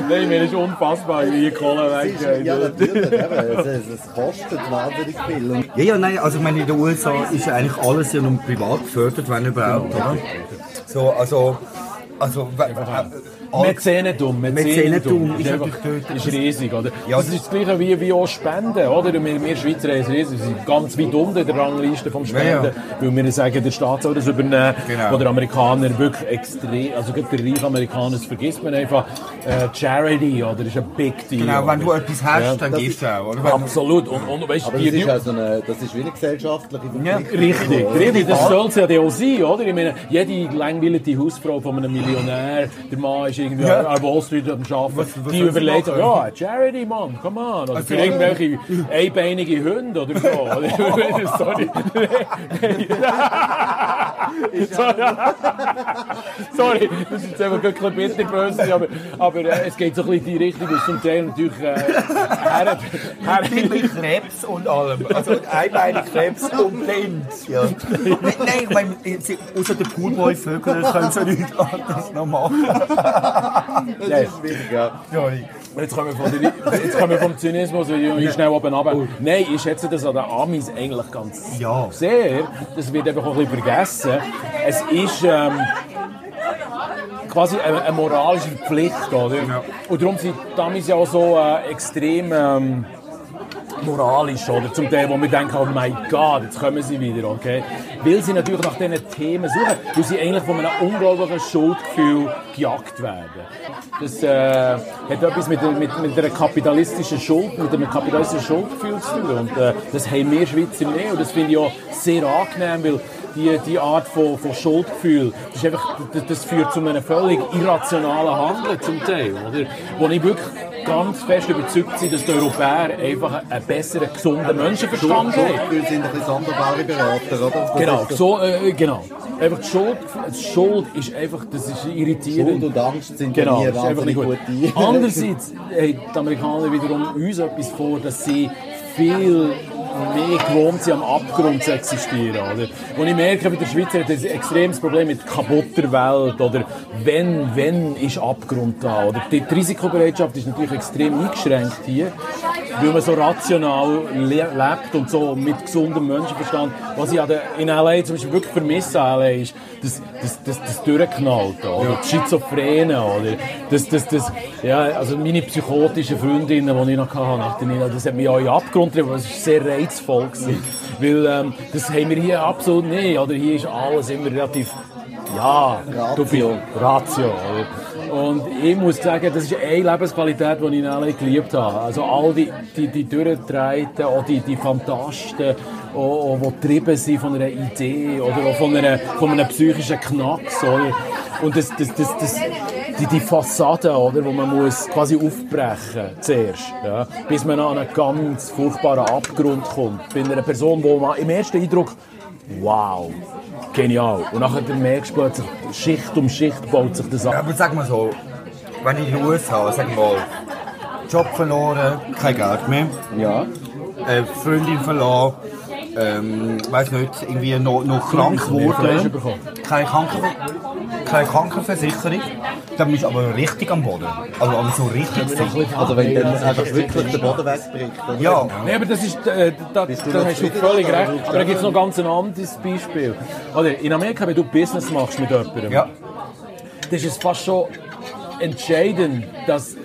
Nein, mir ist unfassbar, wie die Kohle weggeht. Ja, natürlich. Es, kostet wahnsinnig viel. Ja, ja, nein, also ich meine, in den USA ist ja eigentlich alles ja nur privat gefördert, wenn überhaupt, oder? So, also, also, we- äh, all- Mäzenentum, Mäzenentum ist ist, riesig, oder? Ja, das ist das Gleiche wie, wie auch Spenden, oder? Wir, wir Schweizer haben es riesig, wir sind ganz weit unten in der Rangliste vom Spenden, Ja, weil wir sagen, der Staat soll das übernehmen, Genau. wo der Amerikaner wirklich extrem, also gerade der reiche Amerikaner, das vergisst man einfach, äh, Charity, oder, ist ein Big Deal. Genau, wenn du oder? etwas hast, Ja, dann das gibst ist- du auch, oder? Absolut, und, und weißt, aber die, das ist, also eine, das ist wie eine gesellschaftliche Verpflichtung. Richtig, richtig, das soll es ja auch sein, oder? Ich meine, jede langweilige Hausfrau von einem Millionär, der Mann ist irgendwie Ja. an Wall Street am Arbeiten, was die soll sie überlegt, machen? ja, Charity, Mann, come on. Oder für irgendwelche einbeinige Hunde oder so. Sorry. Sorry. Das ist jetzt einfach ein bisschen bitterböse, aber, aber äh, es geht so ein bisschen in die Richtung, dass zum Teil natürlich äh, her, her, Mit Krebs und allem. Also einbeinig Krebs und blind. Ja. nein, nein, ich meine, außer der Poolboy-Vögel können sie nichts anderes noch machen. Das ist schwierig, ja. Jetzt kommen wir, jetzt kommen wir vom Zynismus hier schnell oben runter. Nein, ich schätze das an den Amis eigentlich ganz Ja. sehr. Das wird einfach auch ein bisschen vergessen. Es ist ähm, quasi eine, eine moralische Pflicht, oder? Und darum sind die Amis ja auch so äh, extrem ähm, moralisch, oder? Zum Teil, wo wir denken, oh mein Gott, jetzt kommen sie wieder, okay? Weil sie natürlich nach diesen Themen suchen, weil sie eigentlich von einem unglaublichen Schuldgefühl gejagt werden. Das äh, hat etwas mit, mit, mit einer kapitalistischen Schuld, mit einem kapitalistischen Schuldgefühl zu tun. Und äh, das haben wir Schweizer nicht. Und das finde ich auch sehr angenehm, weil die, die Art von, von Schuldgefühl, das, ist einfach, das, das führt zu einem völlig irrationalen Handeln zum Teil, oder? Wo ich wirklich ganz fest überzeugt bin, dass die Europäer einfach einen besseren, gesunden Menschenverstand haben. Schuldgefühle sind ein bisschen sonderbare Berater, oder? Genau, so, äh, genau. Einfach die Schuld, die Schuld ist einfach, das ist irritierend. Schuld und Angst sind Genau, ist einfach nicht wahnsinnig gut. gut. Andererseits haben die Amerikaner wiederum uns etwas vor, dass sie viel mehr gewohnt sind, am Abgrund zu existieren. Oder? Und ich merke, bei der Schweiz hat ein extremes Problem mit kaputter Welt oder wenn, wenn ist Abgrund da. Oder die, die Risikobereitschaft ist natürlich extrem eingeschränkt hier, weil man so rational le lebt und so mit gesundem Menschenverstand. Was ich in L.A. zum Beispiel wirklich vermisse, an LA, ist das, das, das, das Durchknallte, oder? Das Schizophrene, oder? Das, das, das, ja, also meine psychotischen Freundinnen, die ich noch hatte, nach der Nina, das hat mich auch in Abgrund getrieben, es war sehr reizvoll. Gewesen. Weil, ähm, das haben wir hier absolut nicht, oder? Hier ist alles immer relativ, ja, du bist- Ratio, oder? Und ich muss sagen, das ist eine Lebensqualität, die ich in LA geliebt habe. Also all die, die, die Durchgedrehten, auch die, die Fantasten, auch, die getrieben sind von einer Idee oder auch von, einer, von einem psychischen Knacks. Oder? Und das, das, das, das, die, die Fassade, oder, wo man muss quasi aufbrechen zuerst, ja, bis man an einen ganz furchtbaren Abgrund kommt. Bei einer Person, wo man im ersten Eindruck, wow, genial. Und nachher merkst du plötzlich, Schicht um Schicht baut sich das Ja, ab. aber sag mal so, wenn ich in den USA, sag mal, Job verloren, kein Geld mehr, Ja. äh, Freundin verloren, ähm, weiß nicht, irgendwie noch, noch krank bekommen. keine, Kranken, keine Krankenversicherung, dann bist du aber richtig am Boden. Also, aber so richtig sicher. Also wenn dann einfach wirklich der Boden wegbricht. Ja, Nein, aber das ist, äh, da, da hast du völlig recht. Aber da gibt es noch ganz ein anderes Beispiel. Oder in Amerika, wenn du Business machst mit jemandem, ja. das ist es fast schon entscheidend, dass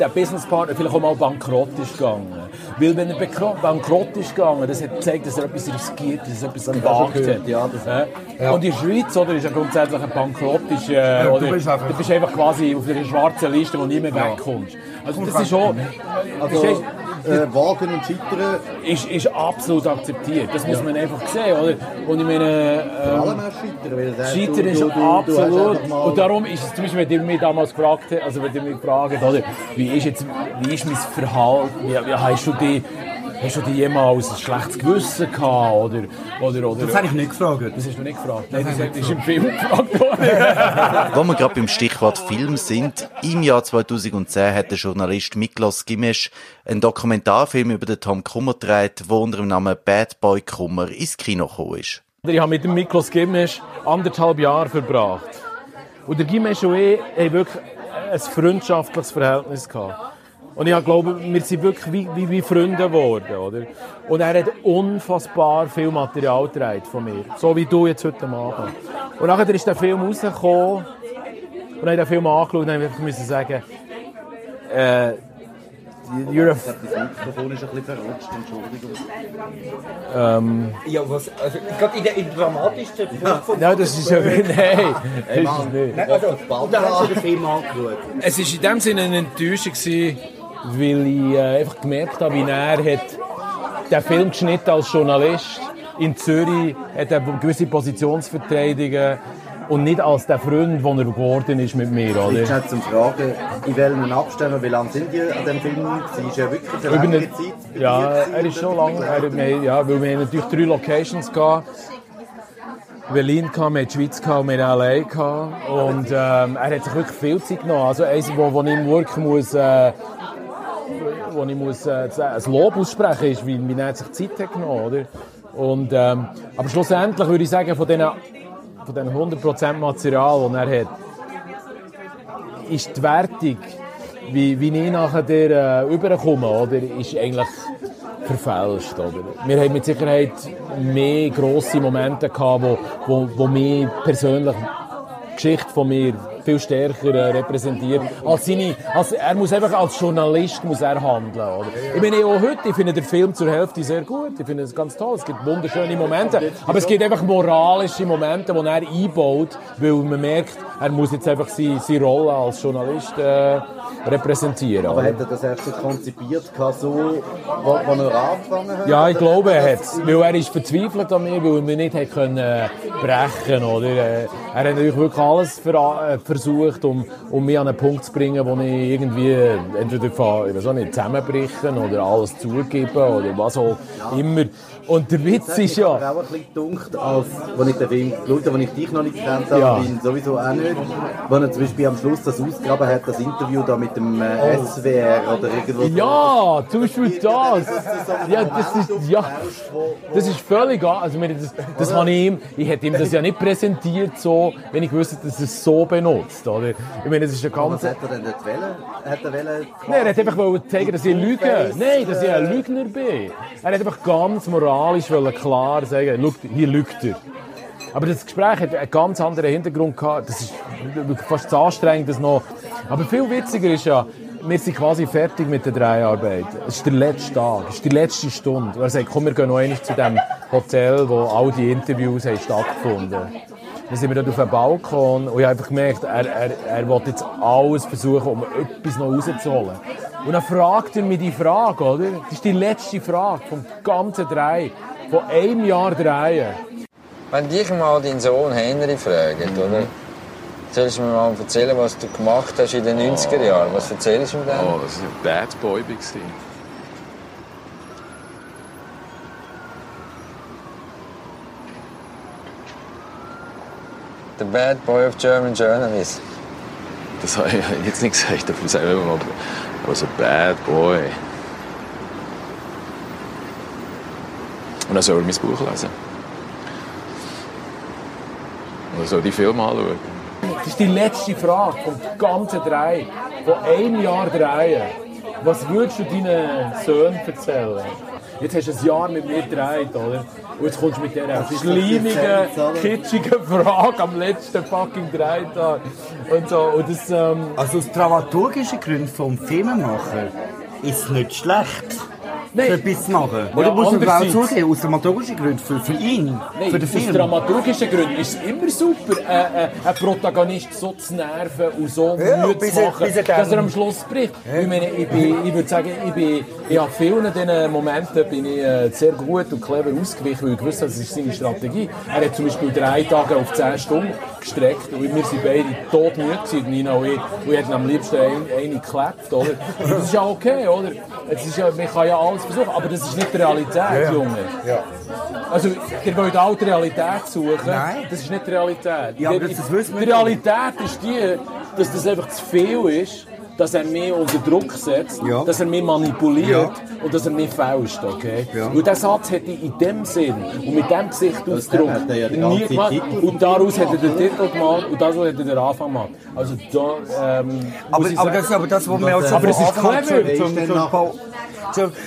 der Businesspartner vielleicht auch mal bankrott ist gegangen. Weil wenn er bankrott ist gegangen, das hat gezeigt, dass er etwas riskiert, dass er etwas auch gewagt hat. ja, das- Ja. Und in der Schweiz oder, ist ja grundsätzlich ein Bankrott. Ist, äh, du oder, bist einfach- du bist einfach quasi auf einer schwarzen Liste, wo nie mehr wegkommst. Also das ist schon... Also du? Äh, Wagen und Scheitern, ist, ist absolut akzeptiert. Das muss man einfach sehen, oder? Und ich meine, vor ähm, allem auch Scheitern. Scheitern du- ist du- du- du absolut. mal- Und darum ist es zum Beispiel, wenn ihr mich damals gefragt habt, also wenn ihr mich gefragt oder, wie ist jetzt, wie ist mein Verhalten, wie, wie hast du die, hast du die jemals ein schlechtes Gewissen gehabt, oder, oder, oder? Das habe ich nicht gefragt. Das hast du nicht gefragt. Nein, das ist im Film gefragt worden. Wo wir gerade beim Stichwort Film sind, im Jahr 2010 hat der Journalist Miklos Gimesch einen Dokumentarfilm über den Tom Kummer gedreht, der unter dem Namen Bad Boy Kummer ins Kino gekommen ist. Ich habe mit dem Miklos Gimesch anderthalb Jahre verbracht. Und der Gimesch und ich haben wirklich ein freundschaftliches Verhältnis gehabt. Und ich glaube, wir sind wirklich wie, wie, wie Freunde geworden, oder? Und er hat unfassbar viel Material getragen von mir. So wie du jetzt heute Abend. Und nachher ist der Film rausgekommen. Und habe den Film angeschaut und einfach müssen sagen, äh, you're a Das Mikrofon ist ein bisschen verrutscht, Entschuldigung. Ja, was, also, gerade in der, in der dramatischsten von... Nein, das ist ja... Nein, das ist es nicht. Nein, also, und da hast du den Film angeschaut. Es war in dem Sinne eine Enttäuschung, gewesen, weil ich äh, einfach gemerkt habe, wie er hat den Film geschnitten als Journalist in Zürich, hat er gewisse Positionsverteidigung und nicht als der Freund, der er geworden ist mit mir. Oder? Schnell zum Fragen, in welchen Abständen, wie lange sind die an dem Film gewesen? Ist ja wirklich eine eine- Zeit Ja, er ist schon lange. Er, wir, haben- ja, weil wir natürlich drei Locations gehabt. Berlin gehabt, wir die Schweiz gehabt, wir LA gehabt. Und ähm, er hat sich wirklich viel Zeit genommen. Also eins, wo, wo ich im Work muss, äh, wo ich muss äh, ein Lob aussprechen ist, wie, wie er sich Zeit hat genommen, oder? Und, ähm, aber schlussendlich würde ich sagen, von diesen, von diesen 100% Material, das er hat, ist die Wertung, wie, wie ich nachher äh, überkomme, oder, ist eigentlich verfälscht. Oder? Wir haben mit Sicherheit mehr grosse Momente gehabt, wo, wo, wo mich persönlich die Geschichte von mir viel stärker äh, repräsentiert. Als seine, als, er muss einfach als Journalist muss er handeln. Oder? Ich meine, auch heute, ich finde den Film zur Hälfte sehr gut. Ich finde es ganz toll. Es gibt wunderschöne Momente. Aber es gibt einfach moralische Momente, die er einbaut, weil man merkt, er muss jetzt einfach seine, seine Rolle als Journalist äh, repräsentieren. Aber oder? hat er das erst so konzipiert, so, wo, wo er angefangen hat? Ja, ich glaube, er hat Weil er ist verzweifelt an mir, weil er mich nicht hat können, äh, brechen oder? Äh, Er hat natürlich wirklich alles ver äh, versucht, um, um mich an einen Punkt zu bringen, wo ich irgendwie entweder von, ich weiß auch nicht, zusammenbrechen oder alles zugeben oder was auch immer. Und der Witz ist ja... aber auch ein bisschen gedunkt, als, als ich den Film geschaut habe, als ich dich noch nicht kennt habe, Ja. ihn sowieso auch nicht. Wenn er zum Beispiel am Schluss das ausgegraben hat, das Interview da mit dem äh, SWR oder irgendwo. Ja, zum Beispiel das. Ja, das ist, ja, das ist völlig. Also, das, das habe ich ihm, ich hätte ihm das ja nicht präsentiert so, wenn ich wüsste, dass er es so benutzt, oder? Ich meine, das ist ein Was ganz... hat er denn nicht wollen? Hat er wollen Nein, er hat einfach wollen zeigen, dass ich Lüge. Nein, dass ich ein Lügner bin. Er hat einfach ganz moralisch wollen klar sagen, hier lügt er. Aber das Gespräch hat einen ganz anderen Hintergrund gehabt. Das ist fast zu anstrengend, das noch. Aber viel witziger ist ja, wir sind quasi fertig mit der Dreharbeit. Es ist der letzte Tag, es ist die letzte Stunde. Und er sagt, komm, wir gehen noch einmal zu dem Hotel, wo all die Interviews haben stattgefunden haben. Dann sind wir dort auf dem Balkon und ich habe einfach gemerkt, er, er, er will jetzt alles versuchen, um etwas noch rauszuholen. Und dann fragt er mich die Frage, oder? Das ist die letzte Frage vom ganzen Drei, von einem Jahr Drehen. Wenn dich mal dein Sohn Henry fragt, oder? Sollst du mir mal erzählen, was du gemacht hast in den 90er Jahren? Was erzählst du mir denn? Oh, das war ein Bad Boy. The Bad Boy of German Journalism. Das habe ich jetzt nicht gesagt, aber sagen wir mal, was a bad boy. Und dann soll er mein Buch lesen. Oder soll die Filme anschauen. Das ist die letzte Frage vom ganzen Drei. Von einem Jahr drehen. Was würdest du deinen Söhnen erzählen? Jetzt hast du ein Jahr mit mir gedreht, oder? Und jetzt kommst du mit dieser schleimigen, kitschigen Frage am letzten fucking Drehtag. Und so. Und das, ähm, Also aus dramaturgischen Gründen vom Filmemacher ist es nicht schlecht. Nein. So etwas zu machen. Ja, Oder musst du auch zugeben, aus dramaturgischen Gründen, für, für ihn, Nein, für den aus Film. dramaturgischen Gründen ist es immer super, äh, äh, einen Protagonist so zu nerven und so Ja, müde zu machen, er dass er am Schluss bricht. Ich, meine, ich, bin, ich würde sagen, ich, bin, habe vielen diesen Momenten bin ich, äh, sehr gut und clever ausgewichen, weil ich wusste, das ist seine Strategie. Er hat zum Beispiel drei Tage auf zehn Stunden gestreckt und wir sind beide todmüde Nina und ich. Und ich hätte am liebsten eine, eine geklappt, oder? Und das ist ja okay, oder? Es ist ja, man kann ja alles versuchen, aber das ist nicht die Realität, Junge. Also, ihr wollt auch die Realität suchen. Nein. Das ist nicht die Realität. Ja, aber Die- das wissen wir Die. Realität ist die, dass das einfach zu viel ist, dass er mich unter Druck setzt, Ja. dass er mich manipuliert Ja. und dass er mich fälscht, okay? Ja. Und diesen Satz hätte ich in dem Sinn und mit dem Gesichtsausdruck ja nie gemacht. Und daraus hätte er den Titel gemacht und daraus hätte er den Anfang gemacht. Also da, ähm, Aber, aber sagen- das ist aber das, was wir auch schon Aber es von ist Anfang an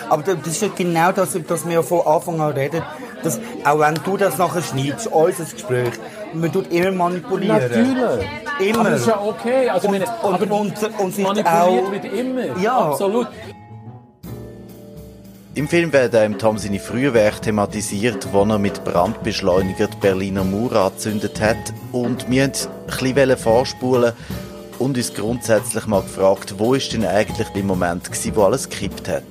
Aber das ist ja genau das, dass wir von Anfang an reden, dass auch wenn du das nachher schneidest, unser Gespräch, man tut immer manipulieren. Natürlich. Immer. Aber das ist ja okay. Also, Und- meine, und- aber und- und manipuliert auch- wird immer. Ja. Absolut. Im Film werden im Tom seine frühe Werke thematisiert, wo er mit Brandbeschleuniger die Berliner Mauer angezündet hat. Und wir wollten ein bisschen vorspulen und uns grundsätzlich mal gefragt, wo ist denn eigentlich der Moment gewesen, wo alles gekippt hat?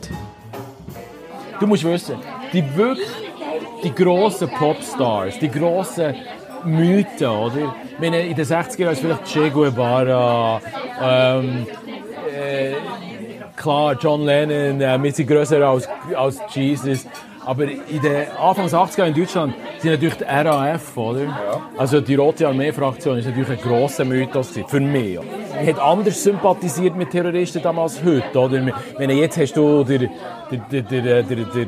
Du musst wissen, die wirklich, die grossen Popstars, die grossen Mythen, oder? Ich meine, in den 60er Jahren ist vielleicht Che Guevara, ähm, äh, klar, John Lennon, äh, wir sind grösser als, als Jesus. Aber in den Anfangs 80er in Deutschland sind natürlich die RAF, oder? Also die Rote Armee-Fraktion ist natürlich ein grosser Mythos für mich. Man hat anders sympathisiert mit Terroristen damals als heute, oder? Ich meine, jetzt hast du der, der, der, der, der, der,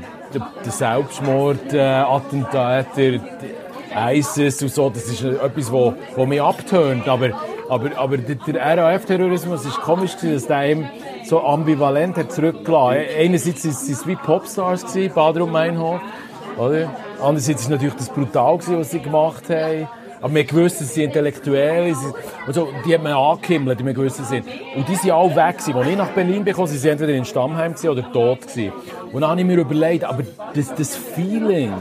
der, der, der ISIS und so, das ist etwas, wo, wo mich abtönt. Aber, aber, aber der, RAF-Terrorismus ist komisch dass der ihm so ambivalent hat zurückgelassen. Einerseits waren es wie Popstars gewesen, Bader und Meinhof, oder? Andererseits ist natürlich das brutal was sie gemacht haben. Aber wir dass sie sind. Also, die hat man angehimmelt, die wir gewusst sind. Und die sind alle weg gewesen. Als ich nach Berlin bekam, sie sind entweder in Stammheim oder tot gewesen. Und dann habe ich mir überlegt, aber das, das Feeling,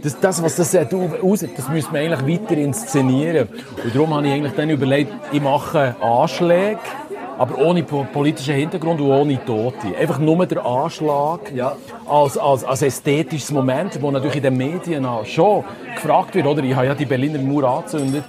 das, das, was das aus, das müssen wir eigentlich weiter inszenieren. Und darum habe ich eigentlich dann überlegt, ich mache Anschläge, aber ohne po- politischen Hintergrund und ohne Tote. Einfach nur der Anschlag als, als, als ästhetisches Moment, wo natürlich in den Medien auch schon gefragt wird, oder? Ich habe ja die Berliner Mauer angezündet.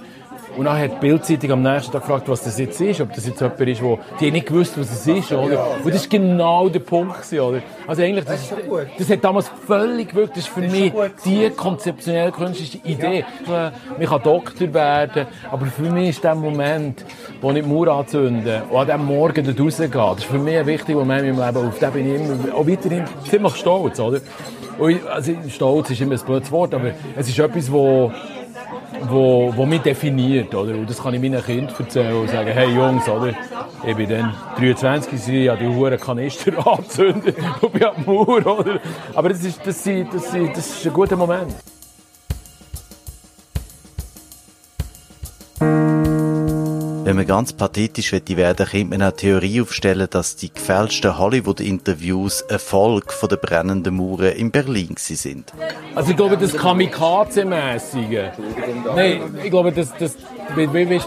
Und dann hat die Bildzeitung am nächsten Tag gefragt, was das jetzt ist, ob das jetzt jemand ist, wo die haben nicht gewusst, was es ist, oder? Und das ist genau der Punkt, gewesen, oder? Also eigentlich, das, ist, das hat damals völlig gewirkt, das ist für mich die konzeptionell künstliche Idee. Man kann Doktor werden, aber für mich ist der Moment, wo ich die Mauer anzünde und an diesem Morgen da rausgehe, das ist für mich ein wichtiger Moment in meinem Leben, auf den bin ich immer, auch weiterhin ziemlich stolz, oder? Und ich, also, stolz ist immer ein blödes Wort, aber es ist etwas, wo wo, wo mich definiert, oder? Und das kann ich meinen Kindern erzählen und sagen, hey Jungs, oder? Ich bin dann 23 gewesen, ich habe die Huren Kanister angezündet und bin die Mauer, oder? Aber das ist, das, ist, das, ist, das ist ein guter Moment. Wenn man ganz pathetisch werden könnte man die Theorie aufstellen, dass die gefälschten Hollywood-Interviews Erfolg von der brennenden Mauer in Berlin sind. Also ich glaube, das Kamikaze-mäßige. Nein, ich glaube, das, das, wie, wie,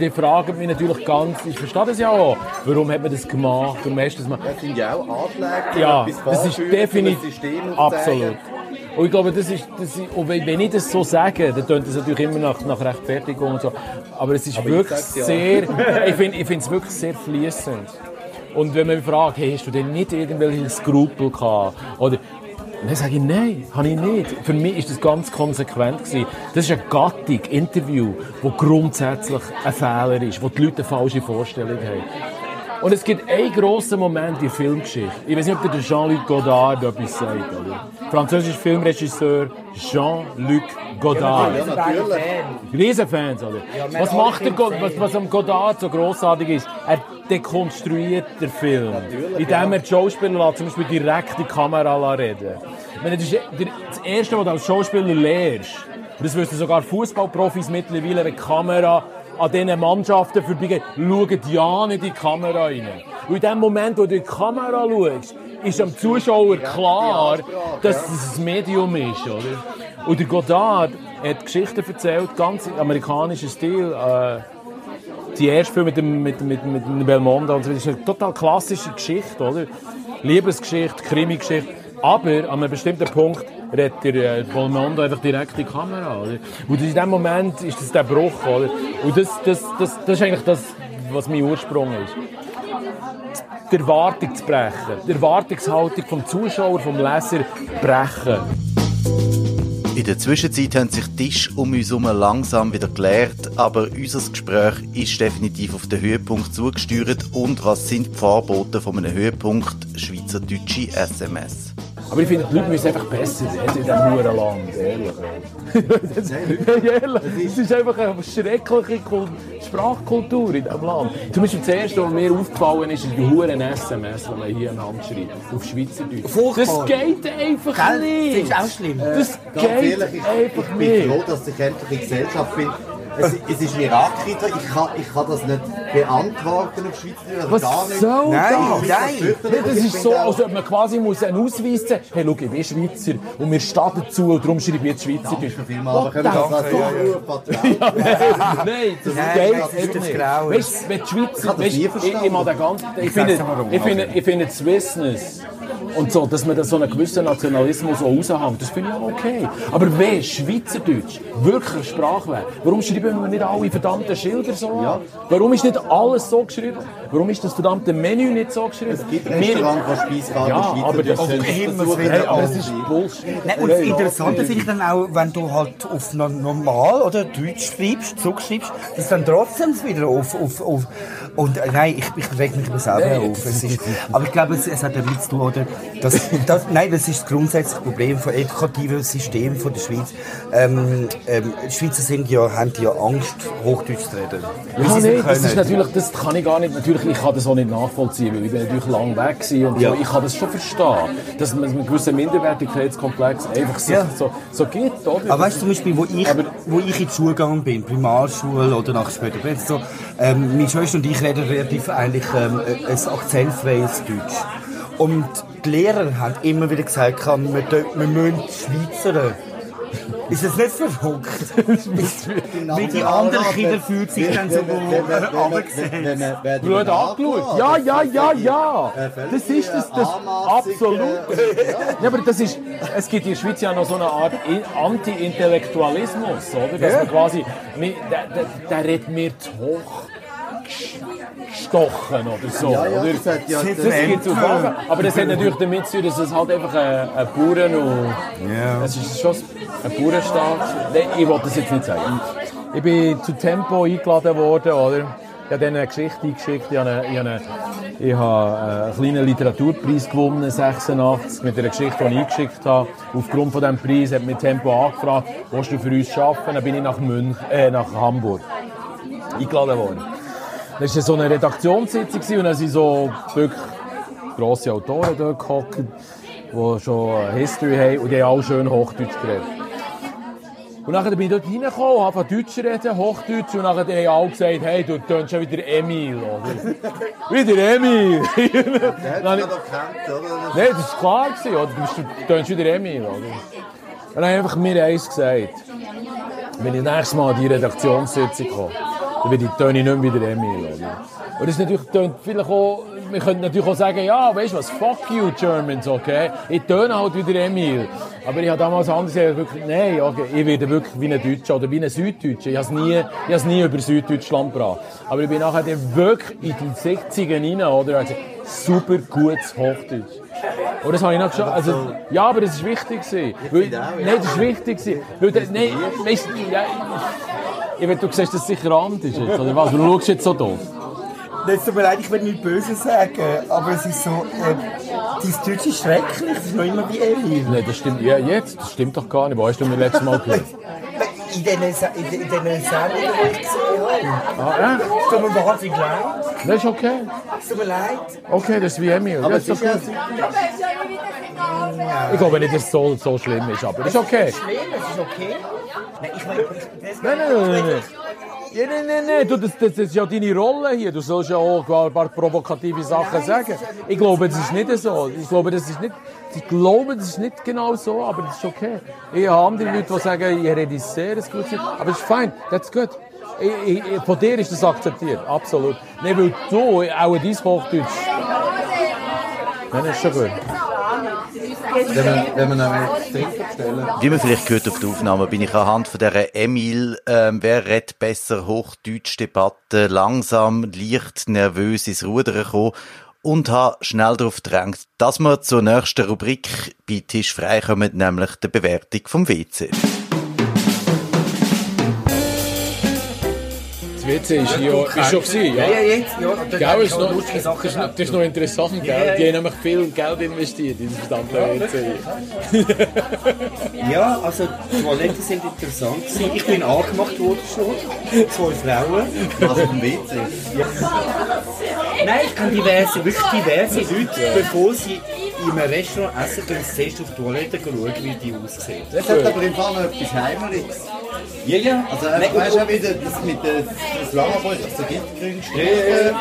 die fragen mich natürlich ganz, ich verstehe das ja auch, warum hat man das gemacht, warum hast du das gemacht? Das sind ja auch Anschläge, Ja, das ist definitiv absolut. Und ich glaube, das ist, das ist und wenn ich das so sage, dann tönt das natürlich immer nach, nach Rechtfertigung und so. Aber es ist Aber ich wirklich sag's ja. sehr, ich finde ich finde es wirklich sehr fließend. Und wenn man mich fragt, hey, hast du denn nicht irgendwelche Skrupel gehabt? Oder, dann sage ich, nein, habe ich nicht. Für mich ist das ganz konsequent gewesen. Das ist eine Gattung, Interview, wo grundsätzlich ein Fehler ist, wo die Leute eine falsche Vorstellung haben. Und es gibt einen grossen Moment in der Filmgeschichte. Ich weiß nicht, ob der Jean-Luc Godard etwas sagt. Oder? Französischer Filmregisseur Jean-Luc Godard. Ja, natürlich. Riesenfans, oder? was macht der Go Filmfans. was, was am Godard so grossartig ist? Er dekonstruiert den Film. indem er die Schauspieler lässt, zum Beispiel direkt in die Kamera reden. Meine, das ist das Erste, was du als Schauspieler lernst. Das wissen sogar Fußballprofis mittlerweile, wenn die Kamera an diesen Mannschaften vorbeigeht, schauen ja nicht in die Kamera rein. Und in dem Moment, wo du in die Kamera schaust, ist dem Zuschauer klar, dass es ein Medium ist, oder? Und der Godard hat Geschichten erzählt, ganz im amerikanischen Stil. Äh, die erste Film mit dem, mit, mit, mit dem Belmondo und so, das ist eine total klassische Geschichte, oder? Liebesgeschichte, Krimi-Geschichte. Aber an einem bestimmten Punkt redet der äh, Belmondo einfach direkt in die Kamera, oder? Und in dem Moment ist das der Bruch, oder? Und das, das, das, das ist eigentlich das, was mein Ursprung ist. Die Erwartung zu brechen. Die Erwartungshaltung vom Zuschauer, vom Leser brechen. In der Zwischenzeit haben sich die Tische um uns herum langsam wieder geleert, aber unser Gespräch ist definitiv auf den Höhepunkt zugesteuert. Und was sind die Vorboten von einem Höhepunkt? Schweizerdeutsche SMS. Aber ich finde, die Leute müssen einfach besser werden in diesem Hurenland, ehrlich. das, ehrlich. Es ist einfach eine schreckliche Kul- Sprachkultur in diesem Land. Zum Beispiel das Erste, was mir aufgefallen ist, ist die Huren SMS, die man hier aneinander schreibt, auf Schweizerdeutsch. Furchtbar. Das geht einfach Gell? nicht. Das ist auch schlimm. Das Ganz geht ehrlich, ich, einfach ich bin nicht. froh, dass ich endlich in Gesellschaft bin. Es, es ist ich kann, ich kann das nicht beantworten auf Schweizerdeutsch, also Was gar nicht. soll Nein, das? nein. Das ist so, als ob man quasi muss einen Ausweis zeigen Hey, schau, ich bin Schweizer und wir stehen dazu und darum schreibe ich jetzt Schweizerdeutsch. Aber können wir das so vertrauen? Nein, das geht ist nicht. Weißt du, wenn die Schweizer, weißt, ich, ich, mag den ganzen, ich, finde, ich, finde, okay. ich finde Swissness und so, dass man da so einen gewissen Nationalismus raushängt, das finde ich auch okay. Aber wenn Schweizerdeutsch wirklich eine Sprache wäre, warum schreiben wir nicht alle verdammten Schilder so an? Warum ist nicht alles so geschrieben? Warum ist das verdammte Menü nicht so geschrieben? Es gibt Restaurants, die Speiskarte Ja, in aber das- Schweizerdeutsch Okay, versuchen will Hey, aber das ist Bullshit. Nein, und das Interessante finde ich dann auch, wenn du halt auf no- normal oder Deutsch schreibst, zurückschreibst, dass dann trotzdem es wieder auf, auf, auf und äh, nein, ich, ich reg mich über selber Nein, auf. Es ist, aber ich glaube, es, es hat damit zu tun, oder? Das, das, nein, das ist das grundsätzliche Problem vom edukativen System von der Schweiz. Ähm, ähm, die Schweizer sind ja, haben ja Angst, Hochdeutsch zu reden. Ja, nicht das ist können. Natürlich, das kann ich gar nicht, natürlich, ich kann das auch nicht nachvollziehen, weil ich bin natürlich lang weg gewesen und Ja. so. ich kann das schon verstehen, dass man einen gewissen Minderwertigkeitskomplex einfach so, Ja. so, so gibt, oder? Aber weißt du, zum Beispiel, wo ich, Aber- wo ich in die Schule gegangen bin, Primarschule oder nach später so, ähm, meine Schwester und ich reden relativ eigentlich ähm, ein akzentfreies Deutsch. Und die Lehrer haben immer wieder gesagt, wir, wir müssen Schweizern. Ist das nicht verrückt? Weil die anderen Kinder fühlen sich dann so runtergesetzt. Blöd angeschaut. Ja, ja, ja, ja. Das ist das, das absolut. Ja, aber das ist, es gibt in der Schweiz ja noch so eine Art Anti-Intellektualismus, oder? Dass man quasi, der, der, der redet mir zu hoch gestochen oder so, Ja, ja, oder? das hat ja- das gibt so Sachen. Aber das hat natürlich damit zu tun, dass es halt einfach ein, ein Bauern und... Es ist schon ein Bauernstaat. Ich wollte das jetzt nicht sagen. Ich bin zu Tempo eingeladen worden, oder? Ich habe eine Geschichte eingeschickt. Ich habe, eine, ich habe, einen kleinen Literaturpreis gewonnen, 86, mit einer Geschichte, die ich eingeschickt habe. Aufgrund von diesem Preis hat mich Tempo angefragt, willst du für uns arbeiten? Dann bin ich nach, Münch, äh, nach Hamburg eingeladen worden. Das war so eine Redaktionssitzung und dann sind so wirklich grosse Autoren dort gehockt, die schon History haben und die haben alle schön Hochdeutsch geredet. Und dann bin ich dort reingekommen, habe Deutsch reden, Hochdeutsch, und dann haben alle gesagt, hey, du tönst schon wieder Emil, oder? wieder Emil! Der hat es ich- noch gekannt, oder? Nein, das war klar, gewesen, oder? Du, tönst wieder Emil, oder? Und dann habe ich einfach mir eins gesagt. Wenn ich nächstes Mal an die Redaktionssitzung komme. Dann werde ich, töne ich nicht mehr wie der Emil. Oder? Und das natürlich, tönt vielleicht auch, wir könnten natürlich auch sagen, ja, weißt du was, fuck you Germans, okay? Ich töne halt wie der Emil. Aber ich habe damals anders gesagt, wirklich, nein, okay, ich werde wirklich wie ein Deutscher oder wie ein Süddeutscher. Ich habe es nie, ich habe nie über Süddeutschland gebracht. Aber ich bin nachher dann wirklich in die 60er rein, oder? Also, super gutes Hochdeutsch. Und das habe ich noch geschafft. Also, ja, aber das ist wichtig. Weil, nein, das ist wichtig. Weil, nein, weißt du, ja, ich, ich, du siehst das sicher anders jetzt, oder was? Du schaust jetzt so doof. Es tut mir leid, ich will nicht böse sagen, aber es ist so, äh, dein Deutsch ist schrecklich, es ist noch immer wie Emil. Nein, das stimmt, ja, jetzt, das stimmt doch gar nicht. Wo hast du mich letztes Mal gehört? In den, Sa- in den, in den Sendungen, die ich gesehen habe. Ah, echt? Es tut mir wahnsinnig leid. Das ist okay. Es tut mir leid. Okay, das ist wie Emil. Aber Ja, es ist ist ja okay. Ich glaube nicht, dass es so, so schlimm ist, aber das ist okay. schlimm, es ist okay. Nein, ich meine, das Nein, nein, nein, nein, nein. Ja, nein, nein, nein, du, das, das, das ist ja deine Rolle hier. Du sollst ja auch ein paar provokative Sachen sagen. Ich glaube, das ist nicht so. Ich glaube, das ist nicht, ich glaube, das ist nicht genau so, aber das ist okay. Ich habe andere Leute, die sagen, ich rede sehr gut, aber es ist fein, that's good. Ich, ich, ich- von dir ist das akzeptiert, absolut. Nicht, weil du auch dein Hochdeutsch... Nein, das ist schon gut. Wenn wenn trinken bestellen. Wie man vielleicht gehört auf der Aufnahme, bin ich anhand von dieser Emil, ähm, wer redet besser, Hochdeutsch-Debatte langsam, leicht nervös ins Ruder gekommen und habe schnell darauf gedrängt, dass wir zur nächsten Rubrik bei Tisch frei kommen, nämlich der Bewertung vom WC. WC ist hier ist schon gewesen, ja? Ja, ja, jetzt, ja. Ist noch, das, ist, noch- erlebt. das ist noch interessant, gell? Ja, ja. Die haben nämlich viel Geld investiert in das verdammte WC. Ja, also die Toiletten sind interessant gewesen. Ich bin angemacht worden schon. Zwei Frauen. Also im WC. Nein, ich kenne diverse, wirklich diverse Leute, bevor sie in einem Restaurant essen, gehen sie zuerst auf die Toilette schauen, wie die aussehen. Das hat aber im Fall noch etwas Heimliches. Ja, ja. Also, äh, weißt du auch wieder, das mit der, das Lammerboy, das so Giftgrün gestrichen.